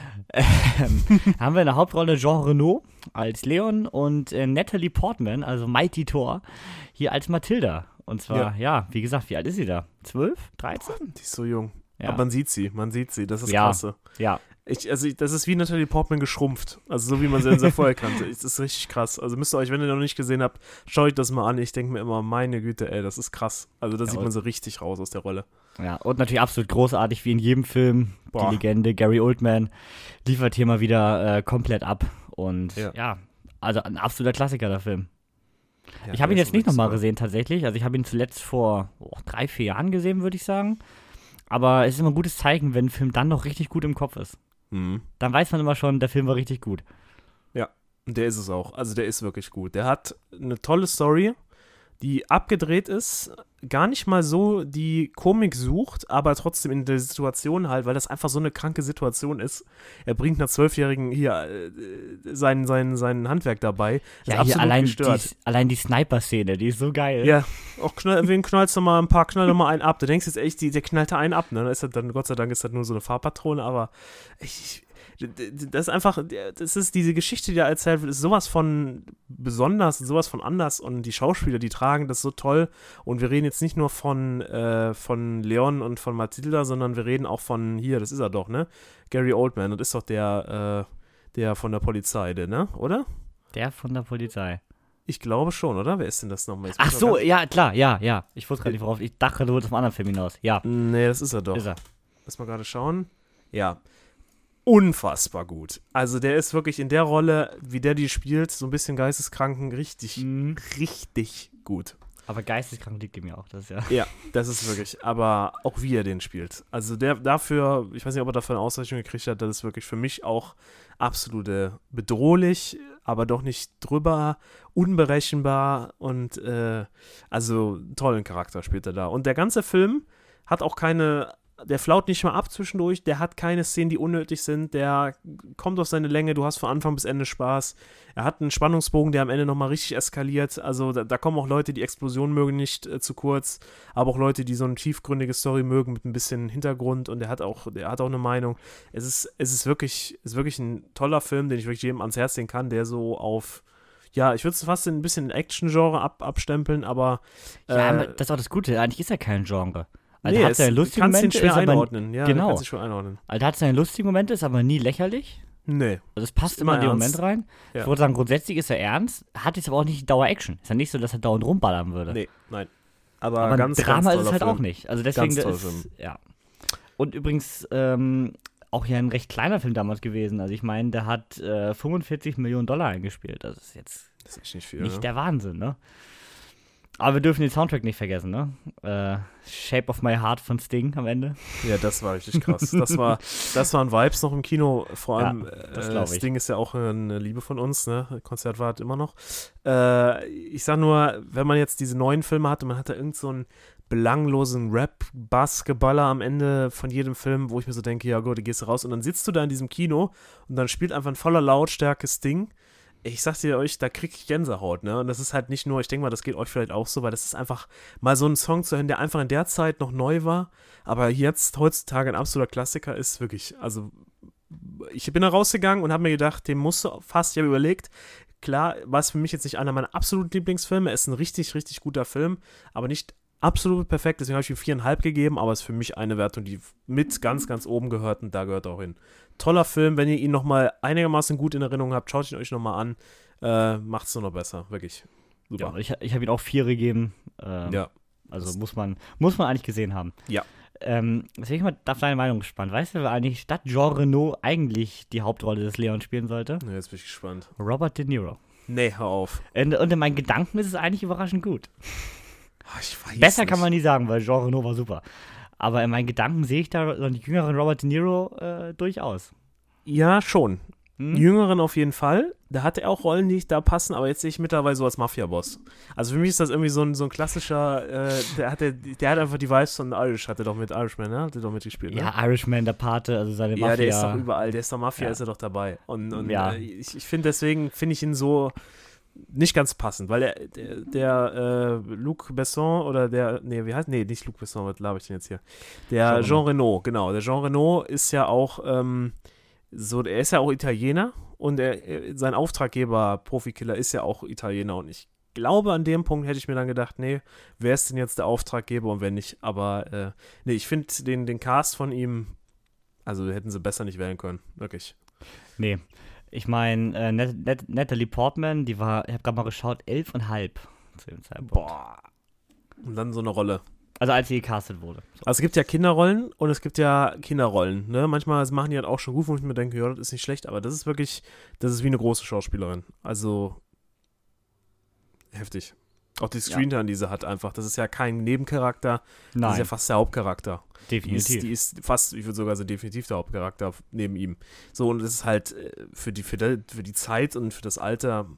Ähm, haben wir in der Hauptrolle Jean Renault als Leon und äh, Natalie Portman, also Mighty Thor, hier als Mathilda. Und zwar, ja. wie gesagt, wie alt ist sie da? 12? 13? Die ist so jung. Ja. Aber man sieht sie, man sieht sie. Das ist Ja. klasse. Ja, Ich, also das ist wie Natalie Portman geschrumpft. Also so wie man sie sehr vorher kannte. Es ist richtig krass. Also müsst ihr euch, wenn ihr noch nicht gesehen habt, schaut euch das mal an. Ich denke mir immer, meine Güte, ey, das ist krass. Also da Ja, sieht man so richtig raus aus der Rolle. Ja, und natürlich absolut großartig, wie in jedem Film. Boah. Die Legende Gary Oldman liefert hier mal wieder äh, komplett ab. Und ja. Ja. also ein absoluter Klassiker, der Film. Ja, ich habe ihn jetzt nicht nochmal gesehen, tatsächlich. Also ich habe ihn zuletzt vor oh, drei, vier Jahren gesehen, würde ich sagen. Aber es ist immer ein gutes Zeichen, wenn ein Film dann noch richtig gut im Kopf ist. Mhm. Dann weiß man immer schon, der Film war richtig gut. Und Der ist es auch. Also der ist wirklich gut. Der hat eine tolle Story, die abgedreht ist, gar nicht mal so die Komik sucht, aber trotzdem in der Situation halt, weil das einfach so eine kranke Situation ist. Er bringt einer Zwölfjährigen hier äh, sein, sein, sein Handwerk dabei. Ja, hier allein die, gestört. allein die Sniper-Szene, die ist so geil. Ja, auch knall, wen knallst du mal ein paar, knall mal einen ab. Du denkst jetzt echt, die, der knallt da einen ab, ne? Das ist halt dann, Gott sei Dank ist das nur so eine Fahrpatrone, aber ich, das ist einfach, das ist diese Geschichte, die da erzählt wird, ist sowas von besonders, sowas von anders und die Schauspieler, die tragen das so toll und wir reden jetzt nicht nur von, äh, von Leon und von Matilda, sondern wir reden auch von, hier, das ist er doch, ne? Gary Oldman, das ist doch der, äh, der von der Polizei, der, ne? Oder? Der von der Polizei. Ich glaube schon, oder? Wer ist denn das nochmal? Ach so, ja, klar, ja, ja. Ich wusste gerade nicht, worauf. Ich dachte, du wolltest auf einen anderen Film hinaus. Ja, Nee, das ist er doch. ist er. Lass mal gerade schauen. Ja. Unfassbar gut. Also der ist wirklich in der Rolle, wie der die spielt, so ein bisschen geisteskranken, richtig, Mhm. richtig gut. Aber geisteskrank liegt ihm ja auch. Das ja. Ja, das ist wirklich. Aber auch wie er den spielt. Also der dafür, ich weiß nicht, ob er dafür eine Auszeichnung gekriegt hat, das ist wirklich für mich auch absolute bedrohlich, aber doch nicht drüber, unberechenbar und äh, also tollen Charakter spielt er da. Und der ganze Film hat auch keine, der flaut nicht mal ab zwischendurch, der hat keine Szenen, die unnötig sind, der kommt auf seine Länge, du hast von Anfang bis Ende Spaß. Er hat einen Spannungsbogen, der am Ende nochmal richtig eskaliert. Also da, da kommen auch Leute, die Explosionen mögen nicht äh, zu kurz, aber auch Leute, die so eine tiefgründige Story mögen mit ein bisschen Hintergrund und der hat auch, der hat auch eine Meinung. Es ist, es ist wirklich, ist wirklich ein toller Film, den ich wirklich jedem ans Herz legen kann, der so auf ja, ich würde es fast in ein bisschen Action-Genre ab, abstempeln, aber Ja, äh, aber das ist auch das Gute. Eigentlich ist er kein Genre. Also nee, hat seine lustigen kannst ihn Momente, schwer ist aber, einordnen. Ja, genau. kannst ihn schwer einordnen. also hat seine lustigen Momente, ist aber nie lächerlich. Nee. Also es passt immer in den Moment rein. Ja. Ich würde sagen, grundsätzlich ist er ernst, hat jetzt aber auch nicht Dauer-Action. Ist ja nicht so, dass er dauernd rumballern würde. Nee, nein. Aber, aber ganz, Drama ganz ist es halt Film. auch nicht. Also deswegen Ganz ist, ja. Und übrigens ähm, auch ja ein recht kleiner Film damals gewesen. Also ich meine, der hat äh, 45 Millionen Dollar eingespielt. Das ist jetzt Das ist nicht viel. nicht ne? der Wahnsinn, ne? Aber wir dürfen den Soundtrack nicht vergessen, ne? Äh, Shape of My Heart von Sting am Ende. Ja, das war richtig krass. Das, war, das waren Vibes noch im Kino. Vor Ja, allem, das äh. Sting ist ja auch eine Liebe von uns, ne? Konzert war halt immer noch. Äh, ich sag nur, wenn man jetzt diese neuen Filme hatte, man hatte irgend so einen belanglosen Rap-Bass-Geballer am Ende von jedem Film, wo ich mir so denke, ja gut, du gehst raus und dann sitzt du da in diesem Kino und dann spielt einfach ein voller Lautstärke Sting. Ich sag dir euch, da krieg ich Gänsehaut, ne? Und das ist halt nicht nur, ich denke mal, das geht euch vielleicht auch so, weil das ist einfach mal so ein Song zu hören, der einfach in der Zeit noch neu war, aber jetzt heutzutage ein absoluter Klassiker ist, wirklich, also ich bin da rausgegangen und habe mir gedacht, den musst du fast, ich habe überlegt, klar, war es für mich jetzt nicht einer meiner absoluten Lieblingsfilme, es ist ein richtig, richtig guter Film, aber nicht absolut perfekt, deswegen habe ich ihm viereinhalb gegeben, aber es ist für mich eine Wertung, die mit ganz, ganz oben gehört und da gehört auch hin. Toller Film, wenn ihr ihn nochmal einigermaßen gut in Erinnerung habt, schaut ihn euch nochmal an, äh, macht es nur noch besser, wirklich. Ja, Super. ich, ich habe ihm auch vier gegeben. Ähm, Ja. Also muss man, muss man eigentlich gesehen haben. Ja. Ähm, deswegen bin ich mal auf deine Meinung gespannt. Weißt du, wer eigentlich statt Jean Renault eigentlich die Hauptrolle des Leon spielen sollte? Ja, jetzt bin ich gespannt. Robert De Niro. Nee, hör auf. Und, und in meinen Gedanken ist es eigentlich überraschend gut. Ah, Ich weiß Besser nicht. kann man nie sagen, weil Jean Renault war super. Aber in meinen Gedanken sehe ich da so einen jüngeren Robert De Niro äh, durchaus. Ja, schon. Hm? Jüngeren auf jeden Fall. Da hat er auch Rollen, die da passen, aber jetzt sehe ich mittlerweile so als Mafia-Boss. Also für mich ist das irgendwie so ein, so ein klassischer, äh, der, hat der, der hat einfach die Vibes von Irish, hat er doch mit Irishman, ne? Hat er doch mitgespielt, ne? Ja, Irishman, der Pate, also seine Mafia. Ja, der ist doch überall, der ist doch Mafia, ja. ist er doch dabei. Und, und ja. Äh, ich, ich finde deswegen, finde ich ihn so nicht ganz passend, weil der, der, der äh, Luc Besson oder der, nee, wie heißt, nee, nicht Luc Besson, was laber ich denn jetzt hier? Der Jean, Jean Renault, genau, der Jean Renault ist ja auch, ähm, so, er ist ja auch Italiener und er, sein Auftraggeber, Profikiller, ist ja auch Italiener und ich glaube, an dem Punkt hätte ich mir dann gedacht, nee, wer ist denn jetzt der Auftraggeber und wenn nicht, aber äh, nee, ich finde den, den Cast von ihm, also hätten sie besser nicht wählen können, wirklich. Nee, ich meine, äh, Natalie Portman, die war, ich habe gerade mal geschaut, elf und halb zu dem Zeitpunkt. Boah. Und dann so eine Rolle. Also als sie gecastet wurde. So. Also es gibt ja Kinderrollen und es gibt ja Kinderrollen. Ne? Manchmal machen die halt auch schon gut, wo ich mir denke, ja, das ist nicht schlecht, aber das ist wirklich, das ist wie eine große Schauspielerin. Also heftig. Auch die Screentime, ja. die sie hat, einfach. Das ist ja kein Nebencharakter. Nein. Das ist ja fast der Hauptcharakter. Definitiv. Die ist, die ist fast, ich würde sogar sagen, definitiv der Hauptcharakter neben ihm. So, und das ist halt äh, für die, für die, für die Zeit und für das Alter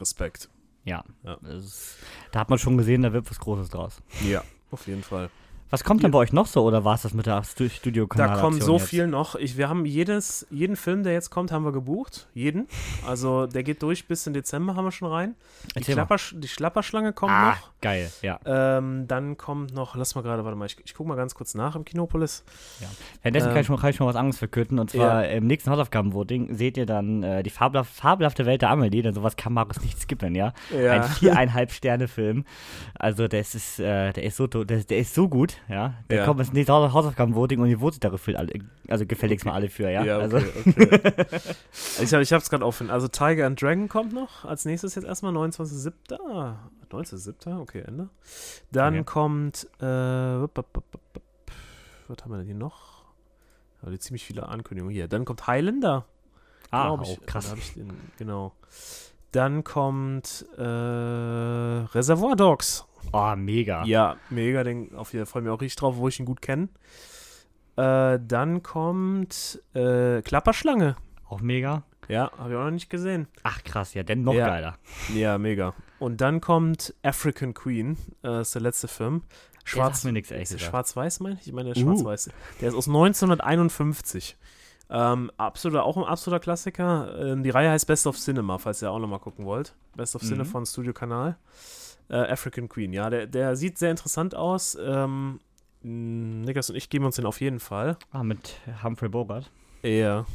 Respekt. Ja. ja. Ist, da hat man schon gesehen, da wird was Großes draus. Ja. Auf jeden Fall. Was kommt denn bei euch noch so oder war es das mit der studio Da kommt so jetzt? viel noch. Ich, wir haben jedes, jeden Film, der jetzt kommt, haben wir gebucht. Jeden. Also der geht durch bis in Dezember haben wir schon rein. Die, Klapper, die Schlapperschlange kommt ah, noch. Geil, ja. Ähm, dann kommt noch, lass mal gerade, warte mal, ich, ich gucke mal ganz kurz nach im Kinopolis. Ja. Währenddessen ähm, kann, ich schon, kann ich schon was anderes verkünden. Und zwar ja. im nächsten Hausaufgabenvoting seht ihr dann äh, die fabelhafte, fabelhafte Welt der Amelie, denn sowas kann Markus nicht skippen, ja. ja. Ein viereinhalb Sterne Film. Also der ist, äh, der ist so der, der ist so gut, ja. Der ja. kommt ins nächste Hausaufgabenvoting und ihr votet dafür alle, also gefälligst okay. mal alle für, ja. ja okay, also. okay. ich habe es gerade offen. Also Tiger and Dragon kommt noch als nächstes jetzt erstmal 29.07. 19.07. Okay, Ende. Dann okay. kommt äh, was haben wir denn hier noch? Ja, ziemlich viele Ankündigungen hier. Dann kommt Highlander. Ah, ich, oh, krass. Den, genau. Dann kommt äh, Reservoir Dogs. Oh, mega. Ja, mega. Den, auf jeden Fall freue ich mich auch richtig drauf, wo ich ihn gut kenne. Äh, dann kommt äh, Klapperschlange. Auch mega. Ja, habe ich auch noch nicht gesehen. Ach krass, ja, denn noch ja. geiler. Ja, mega. Und dann kommt African Queen, äh, ist der letzte Film. Schwarz, mir nichts, echt Schwarz-Weiß, meine ich? Ich meine, der ist uh. schwarz-weiß. Der ist aus 1951. Ähm, absoluter, auch ein absoluter Klassiker. Ähm, die Reihe heißt Best of Cinema, falls ihr auch nochmal gucken wollt. Best of mhm. Cinema von Studio Kanal. Äh, African Queen, ja, der, der sieht sehr interessant aus. Ähm, Niklas und ich geben uns den auf jeden Fall. Ah, mit Humphrey Bogart. Ja.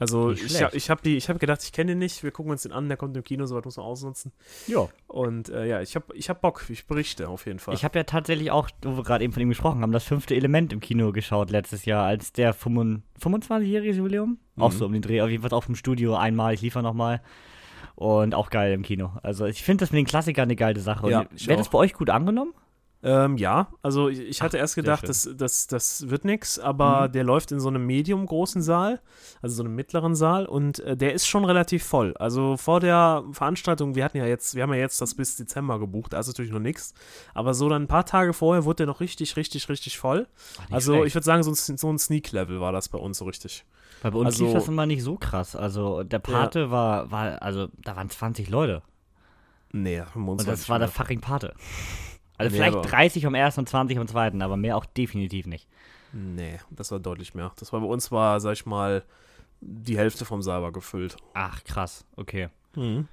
Also ich, ich habe hab gedacht, ich kenne den nicht, wir gucken uns den an, der kommt im Kino, so was muss man ausnutzen. Ja. Und äh, ja, ich habe ich hab Bock, ich berichte auf jeden Fall. Ich habe ja tatsächlich auch, wo wir gerade eben von ihm gesprochen haben, das fünfte Element im Kino geschaut letztes Jahr, als der 25-jährige Jubiläum. Mhm. Auch so um den Dreh, auf jeden Fall auch vom Studio einmal, ich liefere nochmal. Und auch geil im Kino. Also ich finde das mit den Klassikern eine geile Sache. Ja, Wäre das bei euch gut angenommen? Ähm, ja, also ich, ich hatte Ach, erst gedacht, das, das, das wird nichts, aber mhm. der läuft in so einem medium großen Saal, also so einem mittleren Saal und äh, der ist schon relativ voll. Also vor der Veranstaltung, wir hatten ja jetzt, wir haben ja jetzt das bis Dezember gebucht, also natürlich noch nichts, aber so dann ein paar Tage vorher wurde der noch richtig, richtig, richtig voll. Ach, also schlecht. ich würde sagen, so ein, so ein Sneak-Level war das bei uns so richtig. Weil bei uns also, lief das immer nicht so krass. Also der Pate ja. war, war, also da waren 20 Leute. Nee, 25 Und das war der fucking Pate. Also nee, vielleicht 30 am ersten und 20 am zweiten, aber mehr auch definitiv nicht. Nee, das war deutlich mehr. Das war bei uns war, sag ich mal, die Hälfte vom Saal war gefüllt. Ach, krass, okay. Mhm.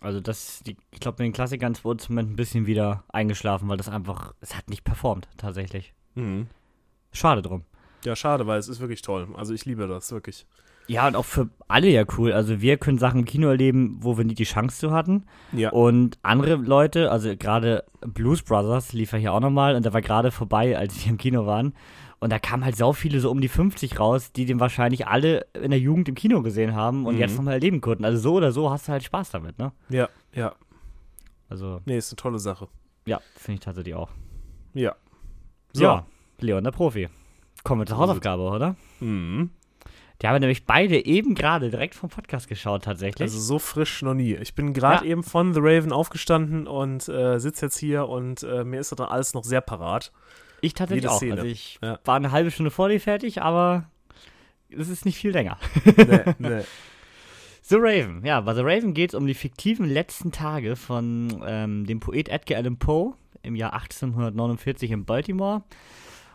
Also das, die, ich glaube, mit den Klassikern wurde es ein bisschen wieder eingeschlafen, weil das einfach, es hat nicht performt, tatsächlich. Mhm. Schade drum. Ja, schade, weil es ist wirklich toll. Also ich liebe das, wirklich. Ja, und auch für alle ja cool. Also wir können Sachen im Kino erleben, wo wir nie die Chance zu hatten. Ja. Und andere Leute, also gerade Blues Brothers lief ja hier auch nochmal und der war gerade vorbei, als wir im Kino waren. Und da kamen halt so viele, so um die 50 raus, die den wahrscheinlich alle in der Jugend im Kino gesehen haben und mhm. jetzt nochmal erleben konnten. Also so oder so hast du halt Spaß damit, ne? Ja, ja. Also. Nee, ist eine tolle Sache. Ja, finde ich tatsächlich auch. Ja. So. Ja, Leon, der Profi. Kommen wir zur Hausaufgabe, oder? Mhm. Die haben nämlich beide eben gerade direkt vom Podcast geschaut, tatsächlich. Also so frisch noch nie. Ich bin gerade ja. eben von The Raven aufgestanden und äh, sitze jetzt hier und äh, mir ist das alles noch sehr parat. Ich tatsächlich auch. Szene. Also ich ja. war eine halbe Stunde vor dir fertig, aber das ist nicht viel länger. Nee, nee. The Raven, ja, bei The Raven geht es um die fiktiven letzten Tage von ähm, dem Poet Edgar Allan Poe im Jahr 1849 in Baltimore.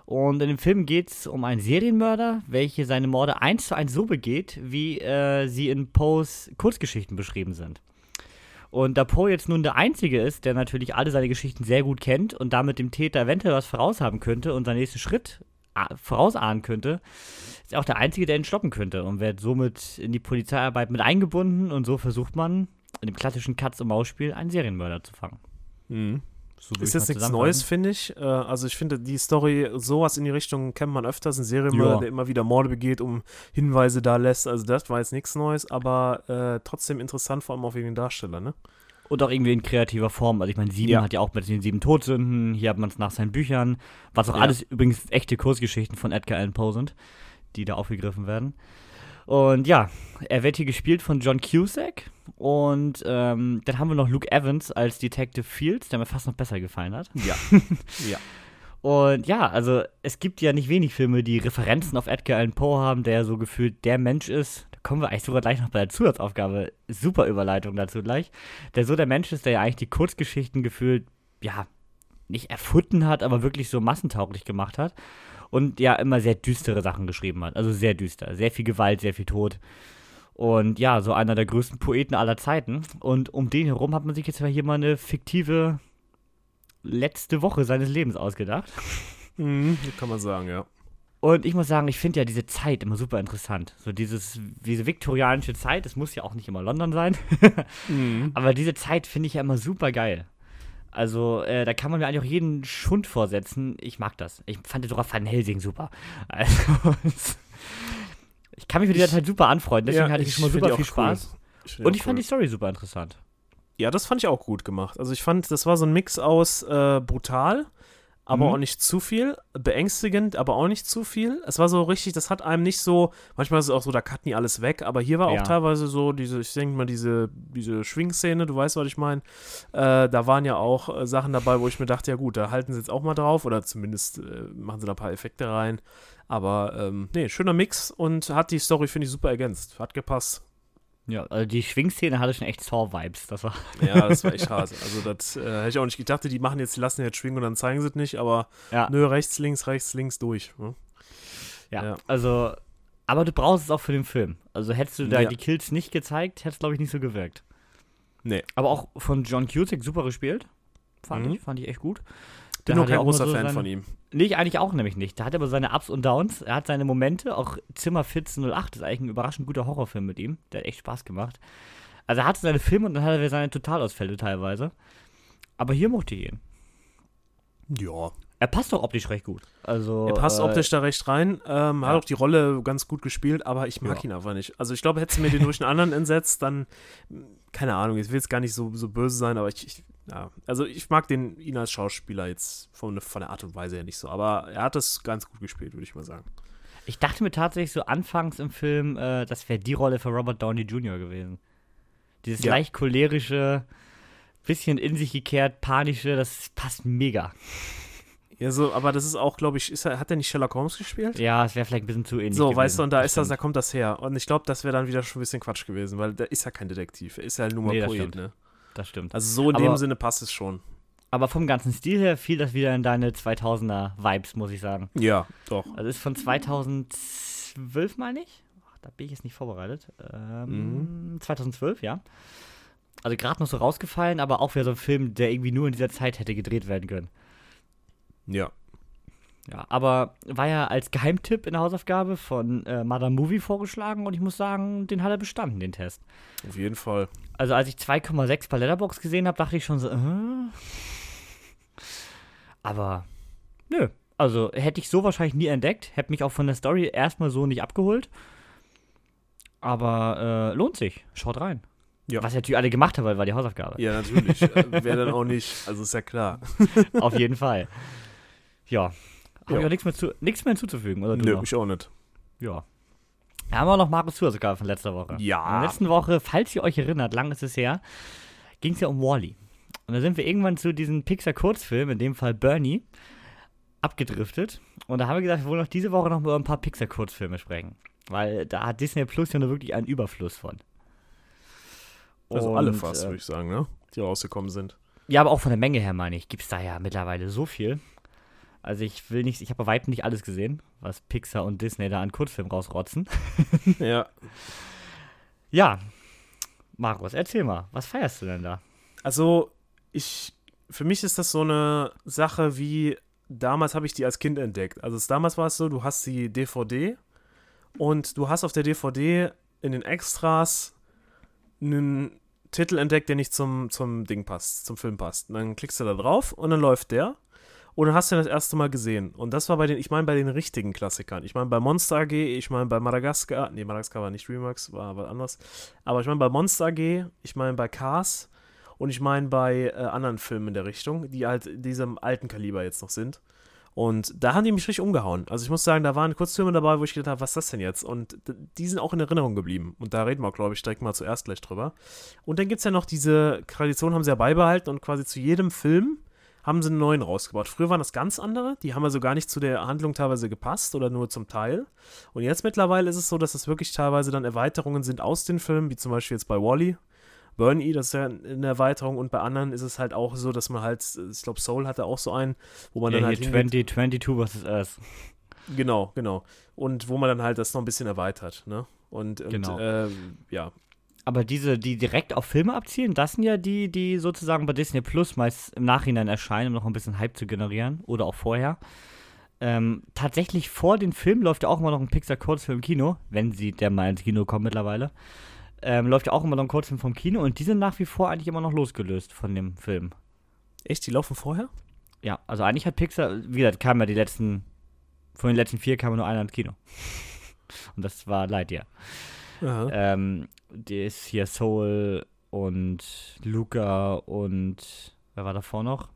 Und in dem Film geht es um einen Serienmörder, welcher seine Morde eins zu eins so begeht, wie äh, sie in Poes Kurzgeschichten beschrieben sind. Und da Poe jetzt nun der Einzige ist, der natürlich alle seine Geschichten sehr gut kennt und damit dem Täter eventuell was voraushaben könnte und seinen nächsten Schritt vorausahnen könnte, ist auch der Einzige, der ihn stoppen könnte und wird somit in die Polizeiarbeit mit eingebunden und so versucht man, in dem klassischen Katz-und-Maus-Spiel einen Serienmörder zu fangen. Mhm. So ist jetzt nichts Neues, finde ich. Äh, also ich finde, die Story, sowas in die Richtung kennt man öfters. Ein Serienmörder, ja. der immer wieder Morde begeht, um Hinweise da lässt. Also das war jetzt nichts Neues, aber äh, trotzdem interessant, vor allem auch wegen den Darsteller, ne? Und auch irgendwie in kreativer Form. Also ich meine, Sieben ja. hat ja auch mit den sieben Todsünden, hier hat man es nach seinen Büchern, was auch ja. alles übrigens echte Kursgeschichten von Edgar Allan Poe sind, die da aufgegriffen werden. Und ja, er wird hier gespielt von John Cusack. Und ähm, dann haben wir noch Luke Evans als Detective Fields, der mir fast noch besser gefallen hat. Ja. ja. Und ja, also es gibt ja nicht wenig Filme, die Referenzen auf Edgar Allan Poe haben, der so gefühlt der Mensch ist, kommen wir eigentlich sogar gleich noch bei der Zusatzaufgabe. Super Überleitung dazu gleich. Der so der Mensch ist, der ja eigentlich die Kurzgeschichten gefühlt, ja, nicht erfunden hat, aber wirklich so massentauglich gemacht hat. Und ja, immer sehr düstere Sachen geschrieben hat. Also sehr düster. Sehr viel Gewalt, sehr viel Tod. Und ja, so einer der größten Poeten aller Zeiten. Und um den herum hat man sich jetzt mal hier mal eine fiktive letzte Woche seines Lebens ausgedacht. Mhm, kann man sagen, ja. Und ich muss sagen, ich finde ja diese Zeit immer super interessant. So dieses, diese viktorianische Zeit, es muss ja auch nicht immer London sein. mhm. Aber diese Zeit finde ich ja immer super geil. Also, äh, da kann man mir eigentlich auch jeden Schund vorsetzen. Ich mag das. Ich fand sogar Van Helsing super. Also, ich kann mich mit dieser Zeit super anfreunden, deswegen ja, hatte ich schon mal super viel Spaß. Cool. Ich Und ich cool. fand die Story super interessant. Ja, das fand ich auch gut gemacht. Also, ich fand, das war so ein Mix aus äh, brutal aber mhm. auch nicht zu viel. Beängstigend, aber auch nicht zu viel. Es war so richtig, das hat einem nicht so, manchmal ist es auch so, da cutten die alles weg, aber hier war ja. auch teilweise so diese, ich denke mal, diese, diese Schwingszene, du weißt, was ich meine. Äh, da waren ja auch äh, Sachen dabei, wo ich mir dachte, ja gut, da halten sie jetzt auch mal drauf oder zumindest äh, machen sie da ein paar Effekte rein. Aber ähm, nee, schöner Mix und hat die Story, finde ich, super ergänzt. Hat gepasst. Ja, also die Schwingszene hatte schon echt Saw-Vibes. Das war. Ja, das war echt hart. Also, das äh, hätte ich auch nicht gedacht. Die machen jetzt, die lassen jetzt schwingen und dann zeigen sie es nicht, aber ja. nö, rechts, links, rechts, links durch. Ne? Ja, ja, also, aber du brauchst es auch für den Film. Also, hättest du da ja. die Kills nicht gezeigt, hätte es, glaube ich, nicht so gewirkt. Nee. Aber auch von John Cusack super gespielt. Fand mhm. ich, fand ich echt gut. Bin nur kein großer so Fan seine, von ihm. Nee, ich eigentlich auch nämlich nicht. Da hat er aber seine Ups und Downs. Er hat seine Momente. Auch Zimmer 1408 ist eigentlich ein überraschend guter Horrorfilm mit ihm. Der hat echt Spaß gemacht. Also er hatte seine Filme und dann hat er seine Totalausfälle teilweise. Aber hier mochte ich ihn. Ja. Er passt doch optisch recht gut. Also, er passt äh, optisch da recht rein. Ähm, ja. Hat auch die Rolle ganz gut gespielt, aber ich mag ja. ihn einfach nicht. Also ich glaube, hättest du mir den durch einen anderen entsetzt, dann, keine Ahnung, ich will jetzt gar nicht so, so böse sein, aber ich, ich ja, also ich mag den ihn als Schauspieler jetzt von, von der Art und Weise her nicht so, aber er hat es ganz gut gespielt, würde ich mal sagen. Ich dachte mir tatsächlich so anfangs im Film, äh, das wäre die Rolle für Robert Downey Jr. gewesen. Dieses ja. leicht cholerische, bisschen in sich gekehrt, panische, das passt mega. Ja, so, aber das ist auch, glaube ich, ist er, hat er nicht Sherlock Holmes gespielt? Ja, es wäre vielleicht ein bisschen zu ähnlich. So, gewesen. weißt du, und da ist das, da kommt das her. Und ich glaube, das wäre dann wieder schon ein bisschen Quatsch gewesen, weil der ist ja kein Detektiv. Er ist ja nur mal nee, Poet, ne? Das stimmt. Also so in aber, dem Sinne passt es schon. Aber vom ganzen Stil her fiel das wieder in deine 2000er Vibes, muss ich sagen. Ja, doch. Also ist von 2012, meine ich. Ach, da bin ich jetzt nicht vorbereitet. Ähm, mhm. 2012, ja. Also gerade noch so rausgefallen, aber auch wieder so ein Film, der irgendwie nur in dieser Zeit hätte gedreht werden können. Ja. Ja, aber war ja als Geheimtipp in der Hausaufgabe von äh, Madame Movie vorgeschlagen und ich muss sagen, den hat er bestanden, den Test. Auf jeden Fall. Also als ich 2,6 bei Letterbox gesehen habe, dachte ich schon so, äh? aber nö. Also hätte ich so wahrscheinlich nie entdeckt, hätte mich auch von der Story erstmal so nicht abgeholt. Aber äh, lohnt sich, schaut rein. Ja. Was natürlich alle gemacht haben, weil war die Hausaufgabe. Ja, natürlich. Wäre dann auch nicht, also ist ja klar. Auf jeden Fall. Ja, habe ich auch nichts mehr, zu, nichts mehr hinzuzufügen, oder du? Nö, noch? ich auch nicht. Ja. Da haben wir noch Markus Zuhr sogar von letzter Woche. Ja. In der letzten Woche, falls ihr euch erinnert, lang ist es her, ging es ja um Wally. Und da sind wir irgendwann zu diesem Pixar-Kurzfilm, in dem Fall Bernie, abgedriftet. Und da haben wir gesagt, wir wollen auch diese Woche noch über ein paar Pixar-Kurzfilme sprechen. Weil da hat Disney Plus ja nur wirklich einen Überfluss von. Also alle Und, fast, äh, würde ich sagen, ne? Die rausgekommen sind. Ja, aber auch von der Menge her, meine ich, gibt es da ja mittlerweile so viel. Also ich will nicht, ich habe bei weitem nicht alles gesehen, was Pixar und Disney da an Kurzfilmen rausrotzen. ja. Ja, Markus, erzähl mal, was feierst du denn da? Also, ich, für mich ist das so eine Sache wie, damals habe ich die als Kind entdeckt. Also, damals war es so, du hast die DVD und du hast auf der DVD in den Extras einen Titel entdeckt, der nicht zum, zum Ding passt, zum Film passt. Und dann klickst du da drauf und dann läuft der. Und dann hast du den das erste Mal gesehen. Und das war bei den, ich meine bei den richtigen Klassikern. Ich meine bei Monster AG, ich meine bei Madagaskar, nee, Madagaskar war nicht Remarks, war was anderes. Aber ich meine bei Monster AG, ich meine bei Cars und ich meine bei äh, anderen Filmen in der Richtung, die halt diesem alten Kaliber jetzt noch sind. Und da haben die mich richtig umgehauen. Also ich muss sagen, da waren Kurzfilme dabei, wo ich gedacht habe, was ist das denn jetzt? Und die sind auch in Erinnerung geblieben. Und da reden wir, glaube ich, direkt mal zuerst gleich drüber. Und dann gibt es ja noch diese Tradition, haben sie ja beibehalten und quasi zu jedem Film haben sie einen neuen rausgebaut. Früher waren das ganz andere, die haben also gar nicht zu der Handlung teilweise gepasst oder nur zum Teil. Und jetzt mittlerweile ist es so, dass es wirklich teilweise dann Erweiterungen sind aus den Filmen, wie zum Beispiel jetzt bei Wally. Burn-E, das ist ja eine Erweiterung und bei anderen ist es halt auch so, dass man halt, ich glaube Soul hatte auch so einen, wo man ja, dann halt hier hingeht- 2022 vs. Earth. Genau, genau. Und wo man dann halt das noch ein bisschen erweitert, ne? Und, und Genau. ähm, ja, Aber diese, die direkt auf Filme abzielen, das sind ja die, die sozusagen bei Disney Plus meist im Nachhinein erscheinen, um noch ein bisschen Hype zu generieren. Oder auch vorher. Ähm, tatsächlich vor den Filmen läuft ja auch immer noch ein Pixar-Kurzfilm im Kino, wenn sie der mal ins Kino kommen mittlerweile. Ähm, läuft ja auch immer noch ein Kurzfilm vom Kino und die sind nach wie vor eigentlich immer noch losgelöst von dem Film. echt, die laufen vorher? Ja, also eigentlich hat Pixar, wie gesagt, kam ja die letzten, von den letzten vier kam nur einer ins Kino. Und das war Lightyear. Aha. Ähm, die ist hier Soul und Luca und wer war davor noch?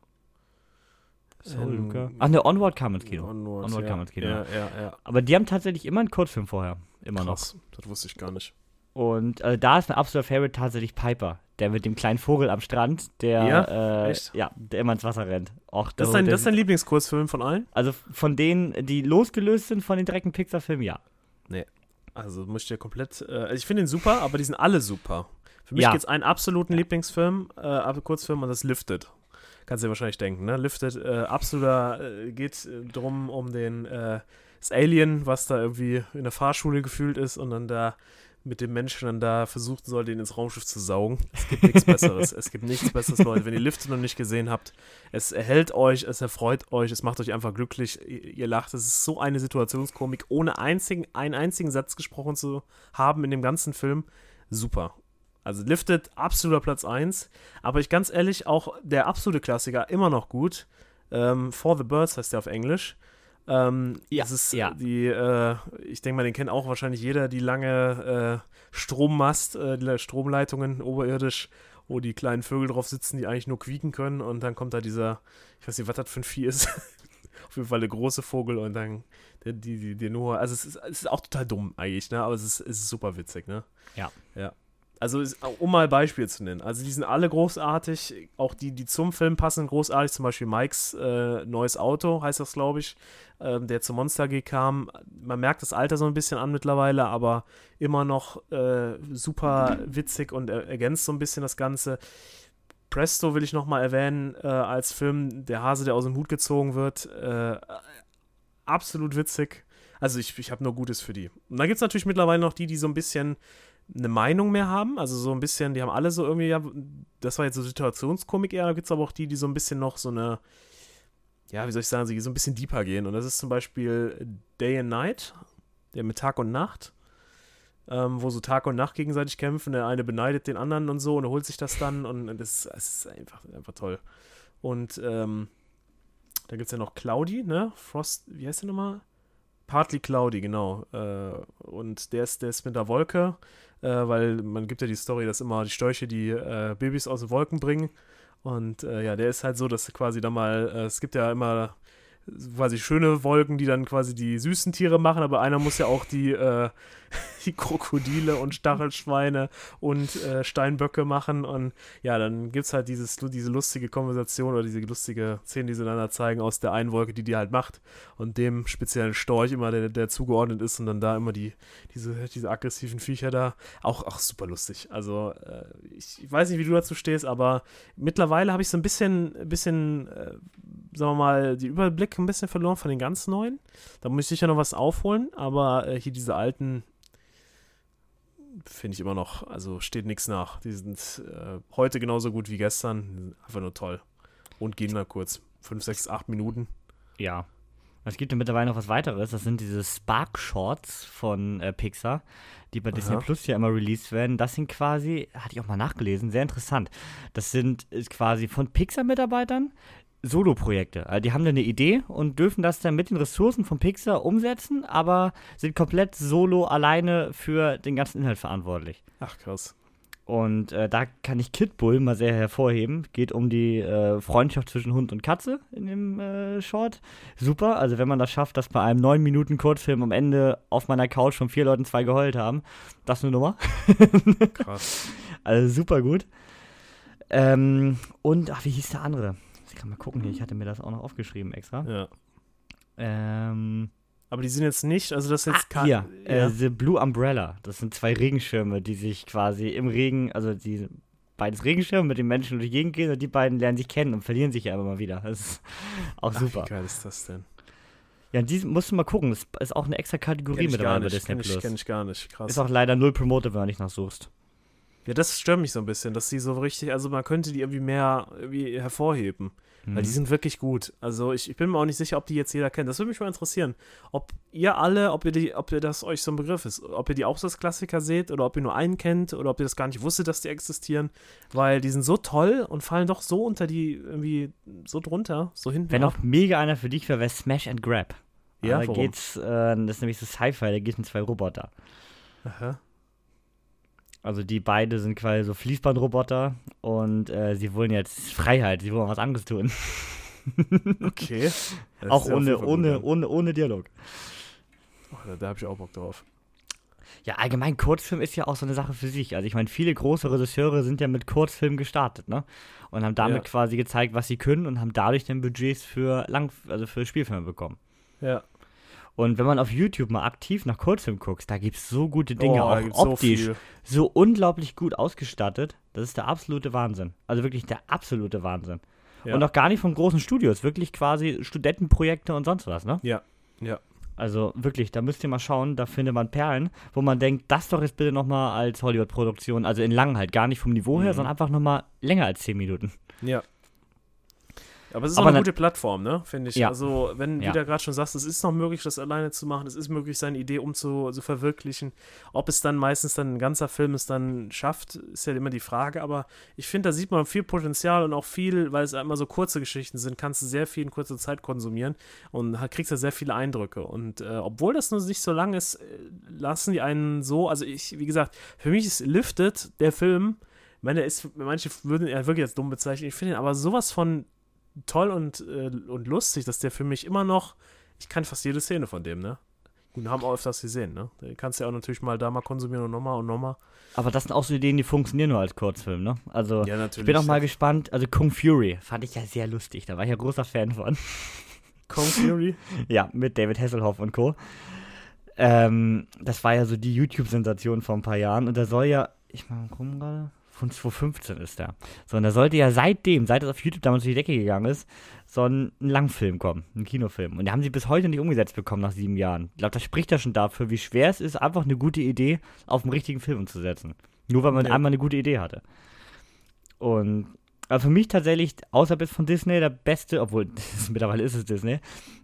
Soul, Ähm, Luca. Ach ne, Onward kam ins Kino. Onward, Onward ja. kam ins Kino. Ja, ja, ja. Aber die haben tatsächlich immer einen Kurzfilm vorher. Immer noch. Krass, das wusste ich gar nicht. Und also da ist mein absoluter Favorite tatsächlich Piper. Der mit dem kleinen Vogel am Strand, der, Ja? äh, ja, der immer ins Wasser rennt. Och, Das ist der- dein, das ist dein Lieblingskurzfilm von allen? also von denen, die losgelöst sind von den direkten Pixar-Filmen, ja. Also muss ich dir komplett. Äh, also ich finde ihn super, aber die sind alle super. Für mich Ja. gibt es einen absoluten Lieblingsfilm, äh, aber Kurzfilm und das Lifted. Kannst du dir wahrscheinlich denken, ne? Lifted, äh, absoluter, äh, geht äh, drum um den äh, das Alien, was da irgendwie in der Fahrschule gefühlt ist und dann da mit dem Menschen dann da versuchen soll, den ins Raumschiff zu saugen. Es gibt nichts Besseres. Es gibt nichts Besseres, Leute. Wenn ihr Lifted noch nicht gesehen habt, es erhält euch, es erfreut euch, es macht euch einfach glücklich. Ihr, ihr lacht. Es ist so eine Situationskomik, ohne einzigen, einen einzigen Satz gesprochen zu haben in dem ganzen Film. Super. Also Lifted, absoluter Platz 1. Aber ich ganz ehrlich, auch der absolute Klassiker, immer noch gut. Ähm, For the Birds heißt der auf Englisch. Ähm, Ja, das ist ja. die, äh, ich denke mal, den kennt auch wahrscheinlich jeder, die lange äh, Strommast, äh, die Stromleitungen oberirdisch, wo die kleinen Vögel drauf sitzen, die eigentlich nur quieken können und dann kommt da dieser, ich weiß nicht, was das für ein Vieh ist. Auf jeden Fall der große Vogel und dann der, die, die, die Noah. Also es ist, es ist auch total dumm eigentlich, ne? Aber es ist, es ist super witzig, ne? Ja. Ja. Also, um mal Beispiel zu nennen. Also, die sind alle großartig. Auch die, die zum Film passen, großartig. Zum Beispiel Mikes äh, neues Auto, heißt das, glaube ich, ähm, der zum Monster G kam. Man merkt das Alter so ein bisschen an mittlerweile, aber immer noch äh, super witzig und er ergänzt so ein bisschen das Ganze. Presto will ich noch mal erwähnen äh, als Film, der Hase, der aus dem Hut gezogen wird. Äh, absolut witzig. Also ich, ich habe nur Gutes für die. Und dann gibt es natürlich mittlerweile noch die, die so ein bisschen eine Meinung mehr haben. Also so ein bisschen, die haben alle so irgendwie, ja, das war jetzt so Situationskomik eher, da gibt es aber auch die, die so ein bisschen noch so eine, ja, wie soll ich sagen, so ein bisschen deeper gehen. Und das ist zum Beispiel Day and Night, der mit Tag und Nacht, ähm, wo so Tag und Nacht gegenseitig kämpfen. Der eine beneidet den anderen und so und holt sich das dann und das, das ist einfach, einfach toll. Und ähm, da gibt es ja noch Cloudy, ne? Frost, wie heißt der nochmal? Partly Cloudy, genau. Äh, und der ist, der ist mit der Wolke, äh, weil man gibt ja die Story, dass immer die Störche die äh, Babys aus den Wolken bringen. Und äh, ja, der ist halt so, dass quasi da mal, äh, es gibt ja immer quasi schöne Wolken, die dann quasi die süßen Tiere machen, aber einer muss ja auch die, äh, die Krokodile und Stachelschweine und äh, Steinböcke machen. Und ja, dann gibt es halt dieses, diese lustige Konversation oder diese lustige Szene, die sie da zeigen aus der einen Wolke, die die halt macht und dem speziellen Storch immer, der, der zugeordnet ist und dann da immer die, diese, diese aggressiven Viecher da. Auch, auch super lustig. Also äh, ich, ich, weiß nicht, wie du dazu stehst, aber mittlerweile habe ich so ein bisschen, bisschen äh, sagen wir mal, die Überblick ein bisschen verloren von den ganz neuen. Da muss ich sicher noch was aufholen, aber äh, hier diese alten finde ich immer noch, also steht nichts nach. Die sind äh, heute genauso gut wie gestern. Einfach nur toll. Und gehen mal kurz. 5, 6, 8 Minuten. Ja. Es gibt ja mittlerweile noch was weiteres. Das sind diese Spark Shorts von äh, Pixar, die bei Aha. Disney Plus ja immer released werden. Das sind quasi, hatte ich auch mal nachgelesen, sehr interessant. Das sind quasi von Pixar-Mitarbeitern Solo-Projekte. Also die haben dann eine Idee und dürfen das dann mit den Ressourcen von Pixar umsetzen, aber sind komplett solo alleine für den ganzen Inhalt verantwortlich. Ach krass. Und äh, da kann ich Kid Bull mal sehr hervorheben. Geht um die äh, Freundschaft zwischen Hund und Katze in dem äh, Short. Super. Also wenn man das schafft, dass bei einem 9 Minuten Kurzfilm am Ende auf meiner Couch von vier Leuten zwei geheult haben, das ist eine Nummer. Krass. also super gut. Ähm, und, ach, wie hieß der andere? Ich kann mal gucken hier, ich hatte mir das auch noch aufgeschrieben extra. Ja. Ähm. Aber die sind jetzt nicht, also das ist jetzt ah, Hier, äh, ja. äh, The Blue Umbrella. Das sind zwei Regenschirme, die sich quasi im Regen, also die beides Regenschirme mit den Menschen durch die Gegend gehen und die beiden lernen sich kennen und verlieren sich ja immer mal wieder. Das ist auch Ach, super. Wie geil ist das denn? Ja, die musst du mal gucken. Das ist auch eine extra Kategorie mit dabei bei Disney Plus. Kenn ich gar nicht, krass. Ist auch leider null promoted, wenn du nicht nachsuchst. Ja, das stört mich so ein bisschen, dass sie so richtig, also man könnte die irgendwie mehr irgendwie hervorheben. Mhm. Weil die mhm. sind wirklich gut. Also ich, ich bin mir auch nicht sicher, ob die jetzt jeder kennt. Das würde mich mal interessieren. Ob ihr alle, ob ihr, die, ob ihr das euch so ein Begriff ist. Ob ihr die auch so als Klassiker seht oder ob ihr nur einen kennt oder ob ihr das gar nicht wusstet, dass die existieren. Weil die sind so toll und fallen doch so unter die, irgendwie so drunter, so hinten. Wenn auch mega einer für dich wäre, wäre Smash and Grab. Ja, da geht's, äh, das ist nämlich so Sci-Fi, da geht es um zwei Roboter. Aha. Also die beide sind quasi so Fließbandroboter und äh, sie wollen jetzt Freiheit, sie wollen was anderes tun. okay. auch ohne, ohne, ohne, ohne Dialog. Oh, da, da habe ich auch Bock drauf. Ja, allgemein Kurzfilm ist ja auch so eine Sache für sich. Also ich meine, viele große Regisseure sind ja mit Kurzfilmen gestartet, ne? Und haben damit ja. quasi gezeigt, was sie können und haben dadurch dann Budgets für Lang also für Spielfilme bekommen. Ja. Und wenn man auf YouTube mal aktiv nach Kurzfilm guckt, da gibt es so gute Dinge, oh, auch optisch, so, so, unglaublich gut ausgestattet. Das ist der absolute Wahnsinn. Also wirklich der absolute Wahnsinn. Ja. Und auch gar nicht von großen Studios, wirklich quasi Studentenprojekte und sonst was, ne? Ja, ja. Also wirklich, da müsst ihr mal schauen, da findet man Perlen, wo man denkt, das doch jetzt bitte nochmal als Hollywood-Produktion, also in lang halt, gar nicht vom Niveau her, mhm. sondern einfach nochmal länger als 10 Minuten. Ja, aber es ist aber auch eine gute Plattform, ne? Finde ich. Ja. Also, wenn, wie ja. du gerade schon sagst, es ist noch möglich, das alleine zu machen, es ist möglich, seine Idee umzu zu verwirklichen. Ob es dann meistens dann ein ganzer Film es dann schafft, ist ja immer die Frage. Aber ich finde, da sieht man viel Potenzial und auch viel, weil es immer so kurze Geschichten sind, kannst du sehr viel in kurzer Zeit konsumieren und kriegst da sehr viele Eindrücke. Und äh, obwohl das nur nicht so lang ist, äh, lassen die einen so, also ich, wie gesagt, für mich ist Lifted der Film, ich meine, ist, manche würden ihn wirklich als dumm bezeichnen. Ich finde ihn aber sowas von toll und, äh, und lustig, dass der für mich immer noch, ich kann fast jede Szene von dem, ne? Und haben auch öfters gesehen, ne? Den kannst du ja auch natürlich mal da mal konsumieren und nochmal und nochmal. Aber das sind auch so Ideen, die funktionieren nur als Kurzfilm, ne? Also, ja, ich bin auch mal gespannt. Also, Kung Fury fand ich ja sehr lustig. Da war ich ja großer Fan von. Kung Fury? ja, mit David Hasselhoff und Co. Ähm, das war ja so die YouTube-Sensation vor ein paar Jahren. Und da soll ja, ich mal gucken gerade, von 2015 ist der. So, und da sollte ja seitdem, seit es auf YouTube damals durch die Decke gegangen ist, so ein, ein Langfilm kommen, ein Kinofilm. Und den haben sie bis heute nicht umgesetzt bekommen nach sieben Jahren. Ich glaube, das spricht ja schon dafür, wie schwer es ist, einfach eine gute Idee auf einen richtigen Film umzusetzen. Nur weil man ja. einmal eine gute Idee hatte. Und also für mich tatsächlich, außer bis von Disney, der beste, obwohl mittlerweile ist es Disney,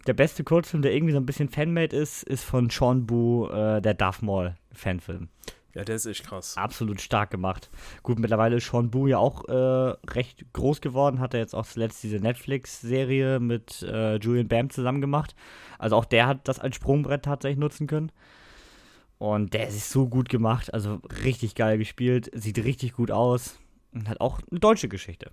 der beste Kurzfilm, der irgendwie so ein bisschen Fanmade ist, ist von Sean Boo, äh, der Darth Maul Fanfilm. Ja, der ist echt krass. Absolut stark gemacht. Gut, mittlerweile ist Sean Boo ja auch äh, recht groß geworden. Hat er jetzt auch zuletzt diese Netflix-Serie mit äh, Julian Bam zusammen gemacht. Also auch der hat das als Sprungbrett tatsächlich nutzen können. Und der ist so gut gemacht. Also richtig geil gespielt. Sieht richtig gut aus. Und hat auch eine deutsche Geschichte.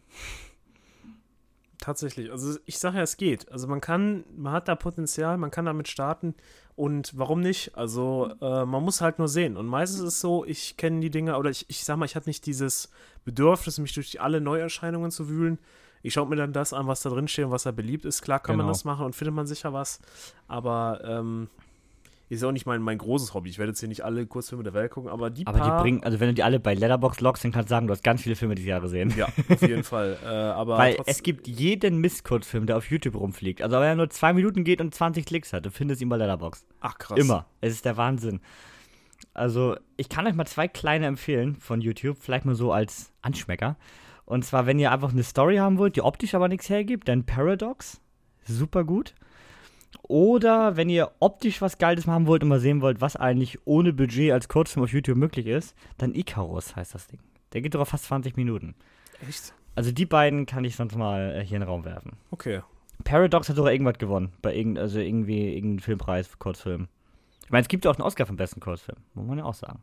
tatsächlich. Also ich sage ja, es geht. Also man kann, man hat da Potenzial, man kann damit starten und warum nicht? Also äh, man muss halt nur sehen. Und meistens ist es so, ich kenne die Dinge oder ich, ich sag mal, ich habe nicht dieses Bedürfnis, mich durch alle Neuerscheinungen zu wühlen. Ich schaue mir dann das an, was da drin steht und was da beliebt ist. Klar kann Genau. man das machen und findet man sicher was. Aber ähm, ist auch nicht mein, mein großes Hobby. Ich werde jetzt hier nicht alle Kurzfilme der Welt gucken, aber die Aber paar, die bringen, also wenn du die alle bei Letterbox loggst, dann kannst du sagen, du hast ganz viele Filme dieses Jahr gesehen. Ja, auf jeden Fall. Äh, aber Weil trotz- es gibt jeden Mist-Kurzfilm, der auf YouTube rumfliegt. Also wenn er nur zwei Minuten geht und 20 Klicks hat, du findest ihn bei Letterbox. Ach krass. Immer. Es ist der Wahnsinn. Also, ich kann euch mal zwei kleine empfehlen von YouTube, vielleicht mal so als Anschmecker. Und zwar, wenn ihr einfach eine Story haben wollt, die optisch aber nichts hergibt, dann Paradox. Super gut. Oder wenn ihr optisch was Geiles machen wollt und mal sehen wollt, was eigentlich ohne Budget als Kurzfilm auf YouTube möglich ist, dann Icarus heißt das Ding. Der geht doch auf fast 20 Minuten. Echt? Also die beiden kann ich sonst mal äh, hier in den Raum werfen. Okay. Paradox hat sogar irgendwas gewonnen. Bei irgend, also irgendwie irgendeinen Filmpreis für Kurzfilm. Ich meine, es gibt ja auch einen Oscar für den besten Kurzfilm. Muss man ja auch sagen.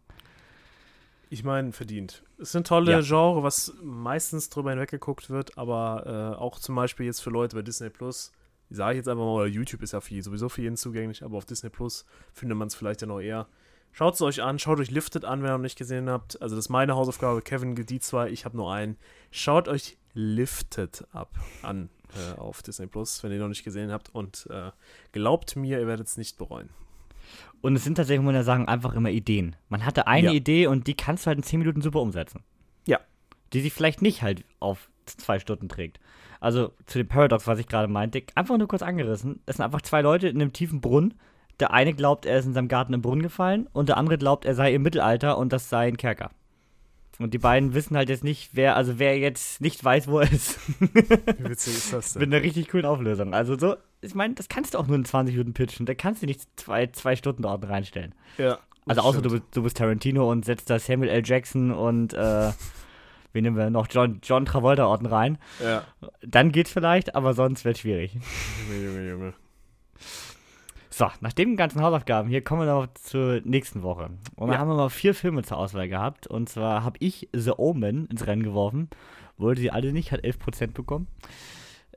Ich meine, verdient. Es sind tolle Ja. Genre, was meistens drüber hinweggeguckt wird, aber äh, auch zum Beispiel jetzt für Leute bei Disney Plus, sage ich jetzt einfach mal, oder YouTube ist ja viel, sowieso für jeden zugänglich, aber auf Disney Plus findet man es vielleicht ja noch eher. Schaut es euch an, schaut euch Lifted an, wenn ihr noch nicht gesehen habt. Also das ist meine Hausaufgabe, Kevin die zwei, ich habe nur einen. Schaut euch Lifted ab an äh, auf Disney Plus, wenn ihr noch nicht gesehen habt und äh, glaubt mir, ihr werdet es nicht bereuen. Und es sind tatsächlich, muss man ja sagen, einfach immer Ideen. Man hatte eine Ja. Idee und die kannst du halt in 10 Minuten super umsetzen. Ja. Die sich vielleicht nicht halt auf zwei Stunden trägt. Also zu dem Paradox, was ich gerade meinte, einfach nur kurz angerissen. Es sind einfach zwei Leute in einem tiefen Brunnen. Der eine glaubt, er ist in seinem Garten im Brunnen gefallen und der andere glaubt, er sei im Mittelalter und das sei ein Kerker. Und die beiden wissen halt jetzt nicht, wer, also wer jetzt nicht weiß, wo er ist. Wie witzig ist das Mit denn? einer richtig coolen Auflösung. Also so, ich meine, das kannst du auch nur in 20 Minuten pitchen. Da kannst du nicht zwei, zwei Stunden dort reinstellen. Ja, Also außer du, bist- du bist Tarantino und setzt da Samuel L. Jackson und äh, wen nehmen wir noch? John, John Travolta Orten rein. Ja. Dann geht's vielleicht, aber sonst wird schwierig. Junge, Junge, Junge. So, nach den ganzen Hausaufgaben hier kommen wir noch zur nächsten Woche. Und da Ja. haben wir mal vier Filme zur Auswahl gehabt. Und zwar habe ich The Omen ins Rennen geworfen. Wollte sie alle nicht, hat 11% bekommen.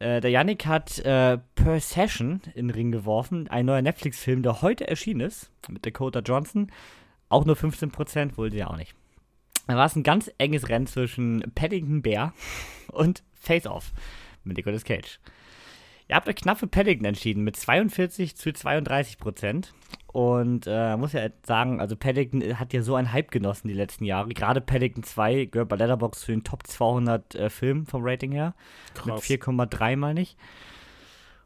Äh, der Yannick hat äh, Per Session in den Ring geworfen. Ein neuer Netflix-Film, der heute erschienen ist. Mit Dakota Johnson. Auch nur 15%, wollte sie auch nicht. Da war es ein ganz enges Rennen zwischen Paddington Bear und Face Off mit Nicolas Cage. Ihr habt euch knapp für Paddington entschieden mit 42 zu 32 Prozent. Und äh, muss ja sagen, also Paddington hat ja so einen Hype genossen die letzten Jahre. Gerade Paddington 2 gehört bei Letterboxd zu den Top 200 äh, Filmen vom Rating her. Mit Krass. 4,3 meine ich.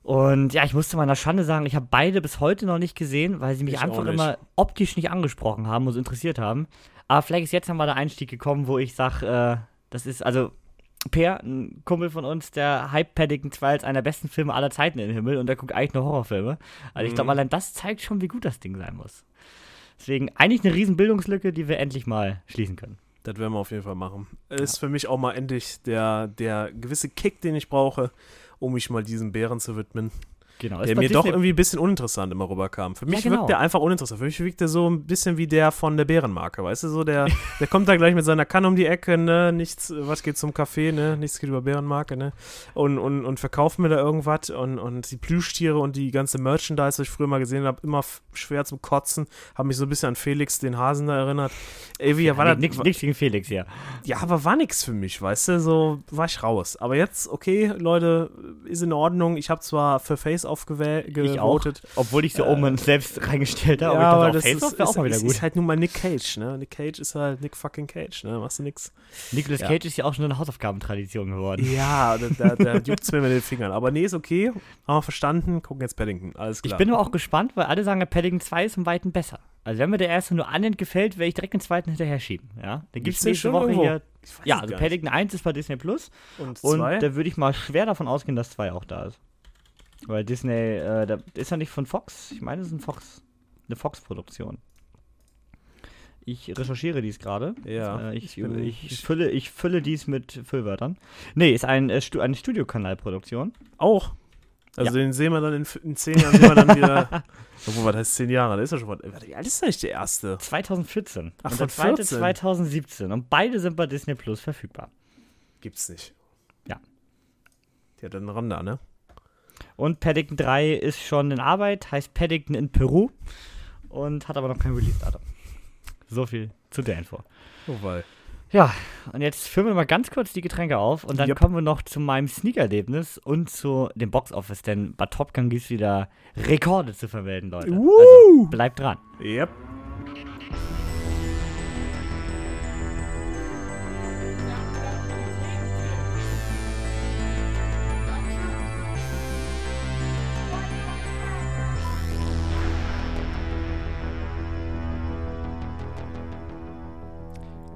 Und ja, ich musste meiner Schande sagen, ich habe beide bis heute noch nicht gesehen, weil sie mich Ich einfach immer optisch nicht angesprochen haben und so interessiert haben. Aber vielleicht ist jetzt nochmal der Einstieg gekommen, wo ich sage, äh, das ist, also Per, ein Kumpel von uns, der hype Paddington 2 als einer der besten Filme aller Zeiten in den Himmel und der guckt eigentlich nur Horrorfilme. Also ich glaube, Mhm. allein das zeigt schon, wie gut das Ding sein muss. Deswegen eigentlich eine riesen Bildungslücke, die wir endlich mal schließen können. Das werden wir auf jeden Fall machen. Ist für mich auch mal endlich der, der gewisse Kick, den ich brauche, um mich mal diesem Bären zu widmen. Genau. Der mir doch Disney- irgendwie ein bisschen uninteressant immer rüberkam. Für mich genau. wirkt der einfach uninteressant. Für mich wirkt der so ein bisschen wie der von der Bärenmarke, weißt du, so der, der kommt da gleich mit seiner Kanne um die Ecke, ne, nichts, was geht zum Kaffee, ne, nichts geht über Bärenmarke, ne, und, und, und verkauft mir da irgendwas und, und die Plüschtiere und die ganze Merchandise, was ich früher mal gesehen habe, immer schwer zum Kotzen, haben mich so ein bisschen an Felix, den Hasen da erinnert. Ey, wie war das? Nix, nix gegen Felix hier. Ja, aber war nix für mich, weißt du, so war ich raus. Aber jetzt, okay, Leute, ist in Ordnung. Ich habe zwar für Face Off Ich gewotet. Obwohl ich Äh, Omen selbst reingestellt habe. Ja, aber aber das ich ist, ist, auch mal wieder gut. ist halt nun mal Nick Cage, ne? Nick Cage ist halt Nick fucking Cage, ne? Machst du nix. Nicolas ja. Cage ist ja auch schon eine Hausaufgabentradition geworden. Ja, da, da, da juckt's mir mit den Fingern. Aber nee, ist okay. Haben wir verstanden. Gucken jetzt Paddington. Alles Ich klar. bin aber auch gespannt, weil alle sagen, Paddington 2 ist um Weiten besser. Also wenn mir der erste nur annähernd gefällt, werde ich direkt den zweiten hinterher schieben. Ja, da gibt es nächste Woche irgendwo? hier. Ich Ja, also. Paddington 1 ist bei Disney Plus Und und da würde ich mal schwer davon ausgehen, dass 2 auch da ist. Weil Disney, äh, da ist ja nicht von Fox. Ich meine, es ist ein Fox, eine Fox-Produktion. Ich recherchiere dies gerade. Ja. Äh, ich, bin- ich, fülle, ich fülle dies mit Füllwörtern. Nee, ist ein, äh, Stu eine Studiokanalproduktion. Auch. Also den sehen wir dann in, in zehn Jahren sehen wir dann wieder. Obwohl, was heißt zehn Jahre? Das ist ja schon was. Warte, wie alt ist eigentlich der erste? 2014. Ach, und der zweite 14. 2017. Und beide sind bei Disney Plus verfügbar. Gibt's nicht. Ja. Ja, dann ran da, ne? Und Paddington 3 ist schon in Arbeit, heißt Paddington in Peru und hat aber noch kein Release-Datum. So viel zu der Info. Oh, weil. Ja, und jetzt füllen wir mal ganz kurz die Getränke auf und dann Yep. kommen wir noch zu meinem Sneaker-Erlebnis und zu dem Box-Office, denn bei Top Gun gibt es wieder Rekorde zu vermelden, Leute. Also Woo! bleibt dran. Yep.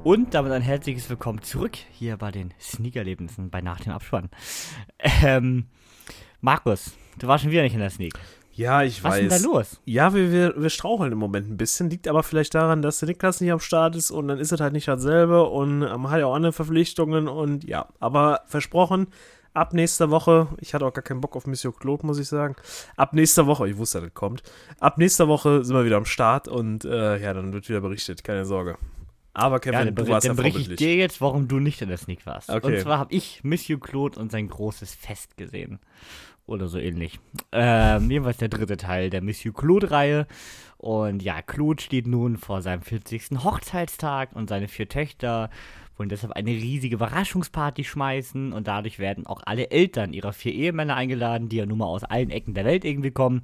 Und damit ein herzliches Willkommen zurück hier bei den Sneaker-Erlebnissen bei Nach dem Abspann. Ähm, Markus, du warst schon wieder nicht in der Sneak. Ja, ich Was weiß. ist denn da los? Ja, wir, wir, wir straucheln im Moment ein bisschen. Liegt aber vielleicht daran, dass der Niklas nicht am Start ist und dann ist es halt nicht dasselbe und man hat ja auch andere Verpflichtungen und ja. Aber versprochen, ab nächster Woche, ich hatte auch gar keinen Bock auf Monsieur Claude, muss ich sagen. Ab nächster Woche, ich wusste, dass das kommt. Ab nächster Woche sind wir wieder am Start und äh, ja, dann wird wieder berichtet, keine Sorge. Aber Kevin, Ja, dann, du warst dann berichte ich dir jetzt, warum du nicht in der Sneak warst. Okay. Und zwar habe ich Monsieur Claude und sein großes Fest gesehen. Oder so ähnlich. Ähm, jedenfalls der dritte Teil der Monsieur Claude-Reihe. Und ja, Claude steht nun vor seinem 40. Hochzeitstag und seine vier Töchter wollen deshalb eine riesige Überraschungsparty schmeißen und dadurch werden auch alle Eltern ihrer vier Ehemänner eingeladen, die ja nun mal aus allen Ecken der Welt irgendwie kommen.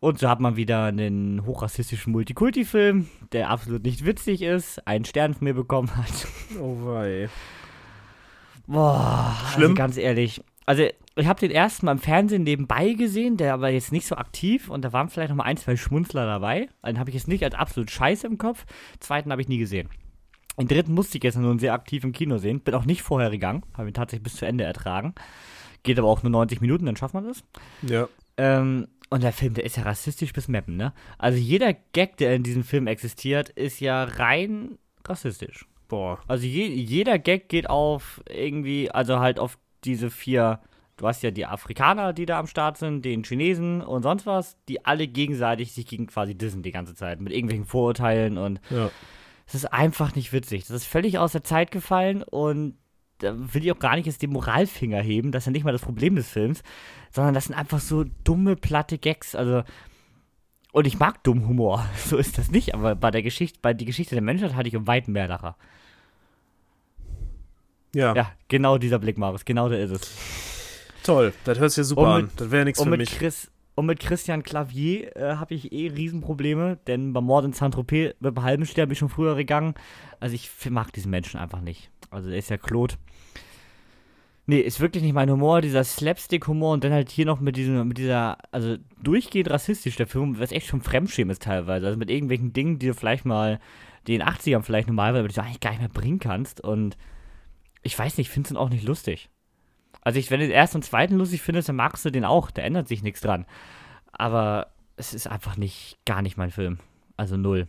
Und so hat man wieder einen hochrassistischen Multikulti-Film, der absolut nicht witzig ist, einen Stern von mir bekommen hat. Oh wei. Boah, Schlimm? Also ganz ehrlich. Also, ich habe den ersten mal im Fernsehen nebenbei gesehen, der aber jetzt nicht so aktiv und da waren vielleicht noch mal ein, zwei Schmunzler dabei. Den habe ich jetzt nicht als absolut scheiße im Kopf. Zweiten habe ich nie gesehen. Den dritten musste ich jetzt nur sehr aktiv im Kino sehen. Bin auch nicht vorher gegangen, habe ihn tatsächlich bis zu Ende ertragen. Geht aber auch nur 90 Minuten, dann schafft man das. Ja. Ähm, und der Film, der ist ja rassistisch bis Meppen, ne? Also jeder Gag, der in diesem Film existiert, ist ja rein rassistisch. Boah. Also je, jeder Gag geht auf irgendwie, also halt auf diese vier, du hast ja die Afrikaner, die da am Start sind, den Chinesen und sonst was, die alle gegenseitig sich gegen quasi dissen die ganze Zeit mit irgendwelchen Vorurteilen und Ja. Es ist einfach nicht witzig. Das ist völlig aus der Zeit gefallen und da will ich auch gar nicht jetzt den Moralfinger heben, das ist ja nicht mal das Problem des Films, sondern das sind einfach so dumme, platte Gags, also und ich mag dummen Humor, so ist das nicht, aber bei der Geschichte, bei die Geschichte der Menschheit hatte ich um weit mehr Lacher. Ja. Ja, genau dieser Blick, Marius, genau der ist es. Toll. Das hört sich ja super Und an. mit- Das wäre nichts für mit, mich. Chris, und mit Christian Clavier äh, habe ich eh Riesenprobleme, denn beim Mord in Saint-Tropez mit dem halben Stern bin ich schon früher gegangen. Also ich mag diesen Menschen einfach nicht. Also der ist ja Claude. Nee, ist wirklich nicht mein Humor, dieser Slapstick-Humor und dann halt hier noch mit diesem, mit dieser, also durchgehend rassistisch, der Film, was echt schon Fremdschämen ist teilweise. Also mit irgendwelchen Dingen, die du vielleicht mal, die in den 80ern vielleicht normalerweise, aber die du eigentlich gar nicht mehr bringen kannst. Und ich weiß nicht, ich finde es auch nicht lustig. Also ich, wenn du den ersten und zweiten lustig findest, dann magst du den auch, da ändert sich nichts dran. Aber es ist einfach nicht, gar nicht mein Film. Also null.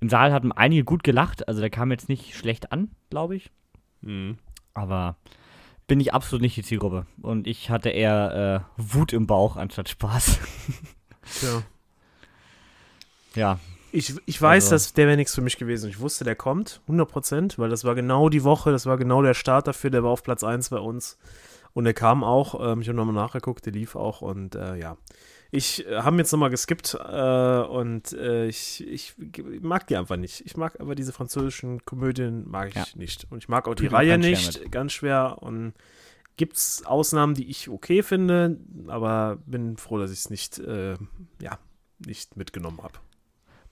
Im Saal hatten einige gut gelacht, also der kam jetzt nicht schlecht an, glaube ich. Mhm. Aber bin ich absolut nicht die Zielgruppe. Und ich hatte eher äh, Wut im Bauch anstatt Spaß. Tja. ja, Ich, ich weiß, Also- dass der wäre nichts für mich gewesen. Ich wusste, der kommt, 100%, weil das war genau die Woche, das war genau der Start dafür, der war auf Platz 1 bei uns. Und der kam auch, ähm, ich habe nochmal nachgeguckt, der lief auch und äh, ja. Ich äh, habe jetzt nochmal geskippt äh, und äh, ich, ich g- mag die einfach nicht. Ich mag aber diese französischen Komödien, mag ich Ja. nicht. Und ich mag auch die mir Reihe ganz schwer nicht, ganz schwer. Und gibt es Ausnahmen, die ich okay finde, aber bin froh, dass ich es nicht, äh, ja, nicht mitgenommen habe.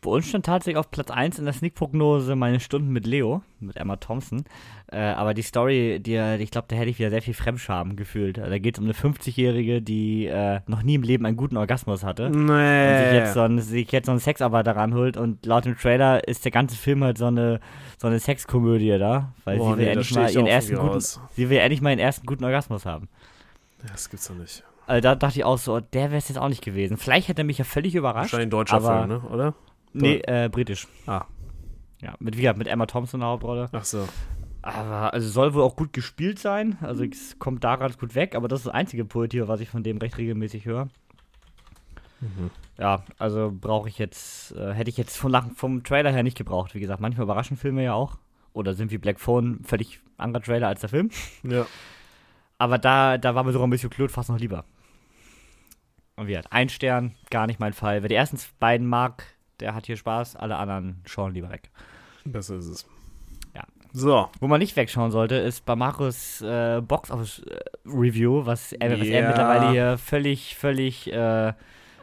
Bei uns stand tatsächlich auf Platz 1 in der Sneak-Prognose meine Stunden mit Leo, mit Emma Thompson. Äh, aber die Story, die, ich glaube, da hätte ich wieder sehr viel Fremdscham gefühlt. Da geht es um eine 50-Jährige, die äh, noch nie im Leben einen guten Orgasmus hatte. Und sich Nee. jetzt, so einen, sich jetzt so einen Sexarbeiter ranholt und laut dem Trailer ist der ganze Film halt so eine, so eine Sexkomödie da, weil Boah, sie, will nee, endlich mal ihren ersten guten, sie will endlich mal ihren ersten guten Orgasmus haben. Ja, das gibt's doch nicht. Also da dachte ich auch so, der wäre es jetzt auch nicht gewesen. Vielleicht hätte er mich ja völlig überrascht. Wahrscheinlich ein deutscher Film, ne? oder? Nee, äh, britisch. Ah. Ja, mit, wie gesagt, mit Emma Thompson in der Hauptrolle. Ach so. Aber also soll wohl auch gut gespielt sein. Also es kommt da ganz gut weg, aber das ist das einzige Poetier, was ich von dem recht regelmäßig höre. Mhm. Ja, also brauche ich jetzt, äh, hätte ich jetzt vom, Lachen- vom Trailer her nicht gebraucht. Wie gesagt, manchmal überraschen Filme ja auch. Oder sind wie Black Phone völlig anderer Trailer als der Film. Ja. Aber da, da war mir sogar ein bisschen Claude fast noch lieber. Und wie hat ein Stern, gar nicht mein Fall. Wer die ersten beiden mag, der hat hier Spaß, alle anderen schauen lieber weg. Besser ist es. Ja. So. Wo man nicht wegschauen sollte, ist bei Markus äh, Box Office äh, Review, was er, was Ja. er mittlerweile hier völlig, völlig äh,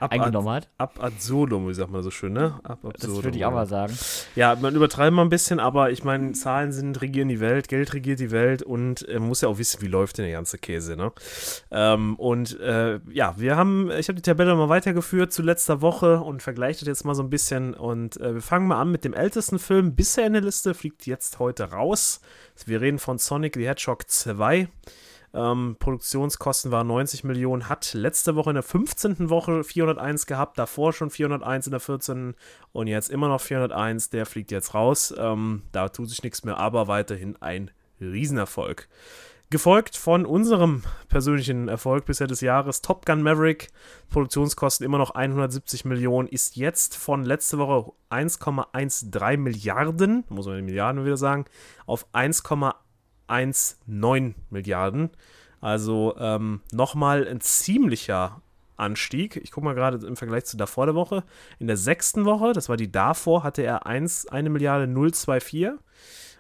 Ab eingenommen hat. Ab absurdum, wie sagt man so schön, ne? Ab absurdum. Das würde ich auch mal sagen. Ja, man übertreibt mal ein bisschen, aber ich meine, Zahlen sind, regieren die Welt, Geld regiert die Welt und äh, man muss ja auch wissen, wie läuft denn der ganze Käse, ne? Ähm, und äh, ja, wir haben, ich habe die Tabelle mal weitergeführt zu letzter Woche und vergleiche das jetzt mal so ein bisschen und äh, wir fangen mal an mit dem ältesten Film bisher in der Liste, fliegt jetzt heute raus. Wir reden von Sonic the Hedgehog 2. Ähm, Produktionskosten waren 90 Millionen, hat letzte Woche in der 15. Woche 401 gehabt, davor schon 401 in der 14. und jetzt immer noch 401. Der fliegt jetzt raus. Ähm, da tut sich nichts mehr, aber weiterhin ein Riesenerfolg. Gefolgt von unserem persönlichen Erfolg bisher des Jahres, Top Gun Maverick. Produktionskosten immer noch 170 Millionen, ist jetzt von letzte Woche 1,13 Milliarden, muss man in Milliarden wieder sagen, auf 1,19 Milliarden. Also ähm, nochmal ein ziemlicher Anstieg. Ich gucke mal gerade im Vergleich zu davor der Woche. In der sechsten Woche, das war die davor, hatte er 1, 1 Milliarde 024. Und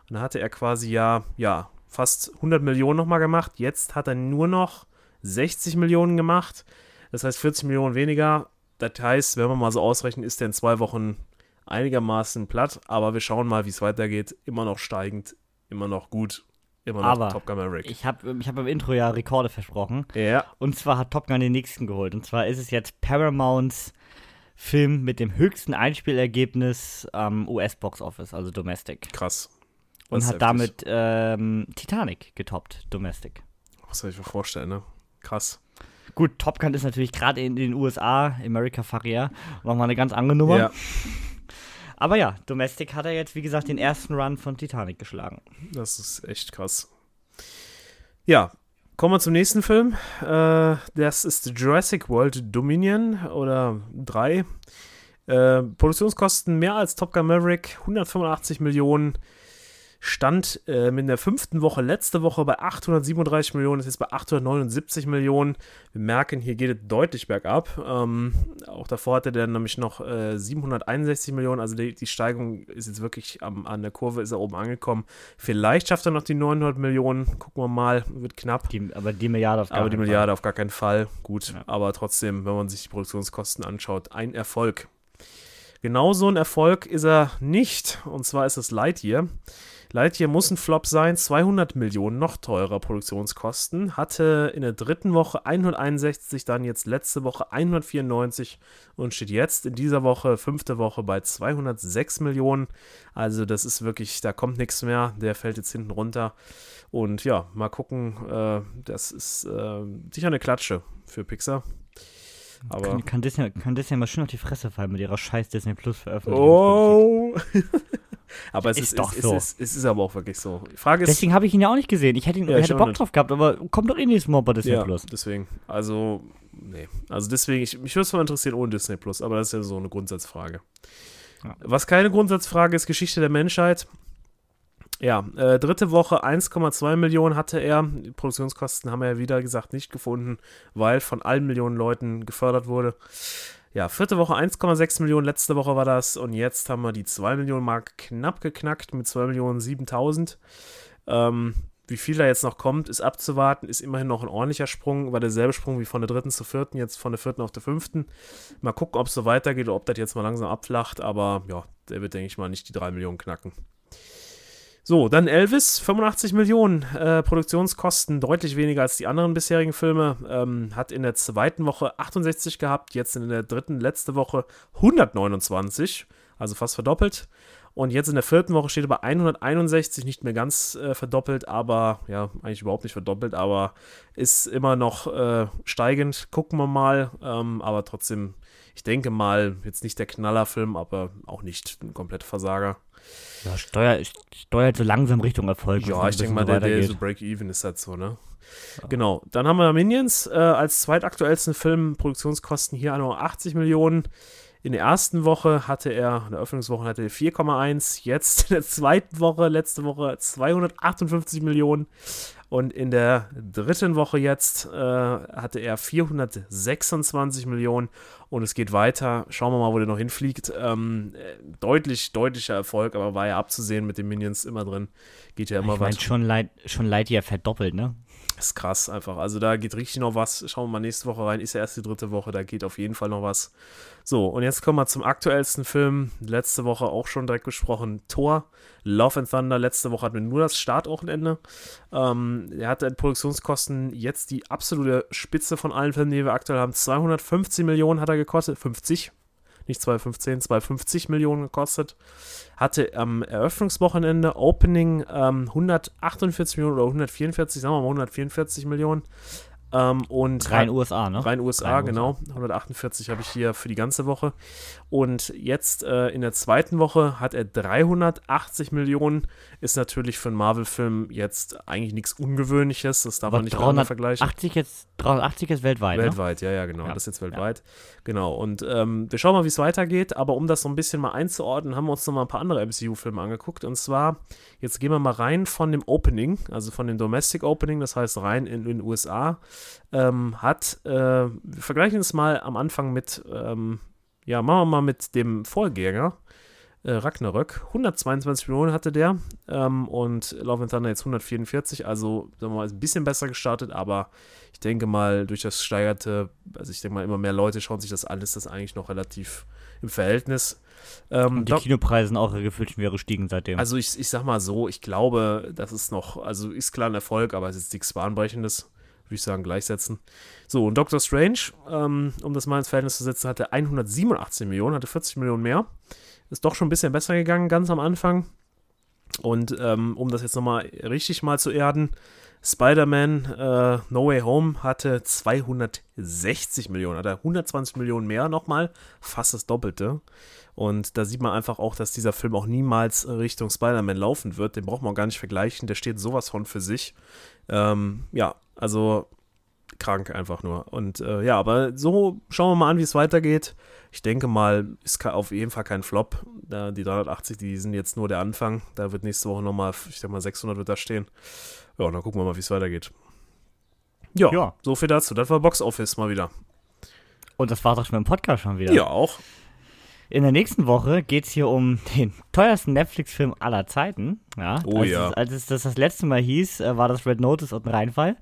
da hatte er quasi ja, ja, fast 100 Millionen nochmal gemacht. Jetzt hat er nur noch 60 Millionen gemacht. Das heißt 40 Millionen weniger. Das heißt, wenn man mal so ausrechnet, ist er in zwei Wochen einigermaßen platt. Aber wir schauen mal, wie es weitergeht. Immer noch steigend, immer noch gut, immer noch Aber Top Gun Maverick. Ich habe ich hab im Intro ja Rekorde versprochen. ja, Und zwar hat Top Gun den nächsten geholt. Und zwar ist es jetzt Paramounts Film mit dem höchsten Einspielergebnis am US-Box Office, also Domestic. krass. Und Das ist hat damit ähm, Titanic getoppt, Domestic. Was soll ich mir vorstellen, ne? Krass. Gut, Top Gun ist natürlich gerade in den USA, America Faria, nochmal eine ganz andere Nummer. Ja, Aber ja, Domestic hat er jetzt, wie gesagt, den ersten Run von Titanic geschlagen. das ist echt krass. Ja, kommen wir zum nächsten Film. Äh, das ist Jurassic World Dominion oder 3. Äh, Produktionskosten mehr als Top Gun Maverick, 185 Millionen. Stand äh, in der fünften Woche letzte Woche bei 837 Millionen, ist jetzt bei 879 Millionen. Wir merken, hier geht es deutlich bergab. Ähm, auch davor hatte der nämlich noch äh, 761 Millionen, also die, die Steigung ist jetzt wirklich am, an der Kurve, ist er oben angekommen. Vielleicht schafft er noch die 900 Millionen, gucken wir mal, wird knapp. Die, aber die Milliarde auf gar Aber die keinen Fall. Milliarde auf gar keinen Fall. Gut, Ja. aber trotzdem, wenn man sich die Produktionskosten anschaut, ein Erfolg. Genauso ein Erfolg ist er nicht. Und zwar ist es Lightyear. Lightyear muss ein Flop sein. 200 Millionen, noch teurer Produktionskosten. Hatte in der dritten Woche 161, dann jetzt letzte Woche 194 und steht jetzt in dieser Woche, fünfte Woche, bei 206 Millionen. Also das ist wirklich, da kommt nichts mehr. Der fällt jetzt hinten runter. Und ja, mal gucken. Äh, das ist äh, sicher eine Klatsche für Pixar. Aber. Kann, kann, Disney, kann Disney mal schön auf die Fresse fallen mit ihrer scheiß Disney Plus Veröffentlichung. Oh! aber es Ist ist, doch es, so. Es, ist, es ist aber auch wirklich so. Die Frage ist. Deswegen habe ich ihn ja auch nicht gesehen. Ich hätte, ihn, Ja, ich hätte Bock nicht. drauf gehabt, aber kommt doch eh nächstes Mal bei Disney ja, Plus. deswegen. Also, nee. Also deswegen, ich, mich würde es mal interessieren ohne Disney Plus, aber das ist ja so eine Grundsatzfrage. Ja. Was keine Grundsatzfrage ist, Geschichte der Menschheit. Ja, äh, dritte Woche 1,2 Millionen hatte er. Die Produktionskosten haben wir ja wieder gesagt nicht gefunden, weil von allen Millionen Leuten gefördert wurde. Ja, vierte Woche 1,6 Millionen, letzte Woche war das und jetzt haben wir die 2 Millionen Mark knapp geknackt mit 2 Millionen 7000. Ähm, wie viel da jetzt noch kommt, ist abzuwarten, ist immerhin noch ein ordentlicher Sprung, war derselbe Sprung wie von der dritten zur vierten, jetzt von der vierten auf der fünften. Mal gucken, ob es so weitergeht oder ob das jetzt mal langsam abflacht, aber ja, der wird, denke ich mal, nicht die 3 Millionen knacken. So, dann Elvis, 85 Millionen äh, Produktionskosten, deutlich weniger als die anderen bisherigen Filme. Ähm, hat in der zweiten Woche 68 gehabt, jetzt in der dritten, letzte Woche 129, also fast verdoppelt. Und jetzt in der vierten Woche steht er bei 161, nicht mehr ganz äh, verdoppelt, aber ja, eigentlich überhaupt nicht verdoppelt, aber ist immer noch äh, steigend. Gucken wir mal, ähm, aber trotzdem, ich denke mal, jetzt nicht der Knallerfilm, aber auch nicht ein kompletter Versager. Ja, steuer, steuert so langsam Richtung Erfolg. Ja, ich denke mal, bisschen der, der so Break-Even ist halt so, ne? Genau. Dann haben wir Minions äh, als zweitaktuellsten Film, Produktionskosten hier nur 80 Millionen. In der ersten Woche hatte er, in der Öffnungswoche hatte er 4,1. Jetzt in der zweiten Woche, letzte Woche 258 Millionen. Und in der dritten Woche jetzt äh, hatte er 426 Millionen und es geht weiter. Schauen wir mal, wo der noch hinfliegt. Ähm, deutlich, deutlicher Erfolg, aber war ja abzusehen mit den Minions immer drin. Geht ja immer ich mein, weiter. schon Light, schon Lightyear verdoppelt, ne? Ist krass einfach. Also da geht richtig noch was. Schauen wir mal nächste Woche rein. Ist ja erst die dritte Woche, da geht auf jeden Fall noch was. So, und jetzt kommen wir zum aktuellsten Film. Letzte Woche auch schon direkt besprochen. Thor, Love and Thunder. Letzte Woche hatten wir nur das Startwochenende. Ähm, er hatte Produktionskosten jetzt die absolute Spitze von allen Filmen, die wir aktuell haben. 250 Millionen hat er gekostet. 50 nicht 215, 250 Millionen gekostet. Hatte am Eröffnungswochenende Opening ähm, 148 Millionen oder 144, sagen wir mal 144 Millionen. Ähm, und rein USA, ne? Rein USA, rein genau. USA. 148 habe ich hier für die ganze Woche. Und jetzt äh, in der zweiten Woche hat er 380 Millionen. Ist natürlich für einen Marvel-Film jetzt eigentlich nichts Ungewöhnliches. Das darf Aber man nicht 380 vergleichen. 80 jetzt, 380 ist weltweit. Weltweit, ne? ja, ja, genau. Ja. Das ist jetzt weltweit. Ja. Genau. Und ähm, wir schauen mal, wie es weitergeht. Aber um das so ein bisschen mal einzuordnen, haben wir uns noch mal ein paar andere MCU-Filme angeguckt. Und zwar, jetzt gehen wir mal rein von dem Opening, also von dem Domestic Opening, das heißt rein in den USA ähm, hat, äh, wir vergleichen es mal am Anfang mit, ähm, ja, machen wir mal mit dem Vorgänger, äh, Ragnarök. 122 Millionen hatte der ähm, und Love and Thunder jetzt 144, also sagen wir mal, ist ein bisschen besser gestartet, aber ich denke mal, durch das steigerte, also ich denke mal, immer mehr Leute schauen sich das an, ist das eigentlich noch relativ im Verhältnis. Ähm, und die Kinopreise sind auch gefühlt schon wieder gestiegen seitdem. Also ich, ich sag mal so, ich glaube, das ist noch, also ist klar ein Erfolg, aber es ist nichts Bahnbrechendes würde ich sagen, gleichsetzen. So, und Doctor Strange, ähm, um das mal ins Verhältnis zu setzen, hatte 187 Millionen, hatte 40 Millionen mehr. Ist doch schon ein bisschen besser gegangen, ganz am Anfang. Und ähm, um das jetzt nochmal richtig mal zu erden, Spider-Man äh, No Way Home hatte 260 Millionen, hat er 120 Millionen mehr nochmal, fast das Doppelte. Und da sieht man einfach auch, dass dieser Film auch niemals Richtung Spider-Man laufen wird. Den braucht man gar nicht vergleichen. Der steht sowas von für sich. Ähm, ja, also krank einfach nur. Und äh, ja, aber so schauen wir mal an, wie es weitergeht. Ich denke mal, ist auf jeden Fall kein Flop. Da, die 380, die sind jetzt nur der Anfang. Da wird nächste Woche nochmal, ich denke mal, 600 wird da stehen. Ja, und dann gucken wir mal, wie es weitergeht. Ja, ja, so viel dazu. Das war Box Office mal wieder. Und das war doch schon im Podcast schon wieder. Ja, auch. In der nächsten Woche geht es hier um den teuersten Netflix-Film aller Zeiten. Ja, oh als ja. Es, als es das das letzte Mal hieß, äh, war das Red Notice und ein Reinfall.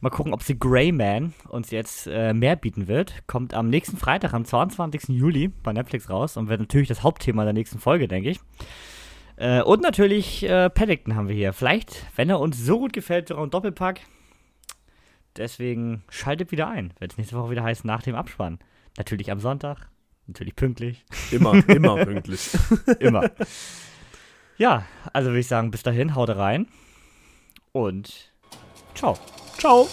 Mal gucken, ob sie Grey Man uns jetzt äh, mehr bieten wird. Kommt am nächsten Freitag, am 22. Juli bei Netflix raus und wird natürlich das Hauptthema der nächsten Folge, denke ich. Äh, und natürlich äh, Paddington haben wir hier. Vielleicht, wenn er uns so gut gefällt, sogar ein Doppelpack. Deswegen schaltet wieder ein, wenn es nächste Woche wieder heißt, nach dem Abspann. Natürlich am Sonntag, Natürlich pünktlich. Immer, immer pünktlich. immer. Ja, also würde ich sagen, bis dahin, haut rein und Ciao. Ciao.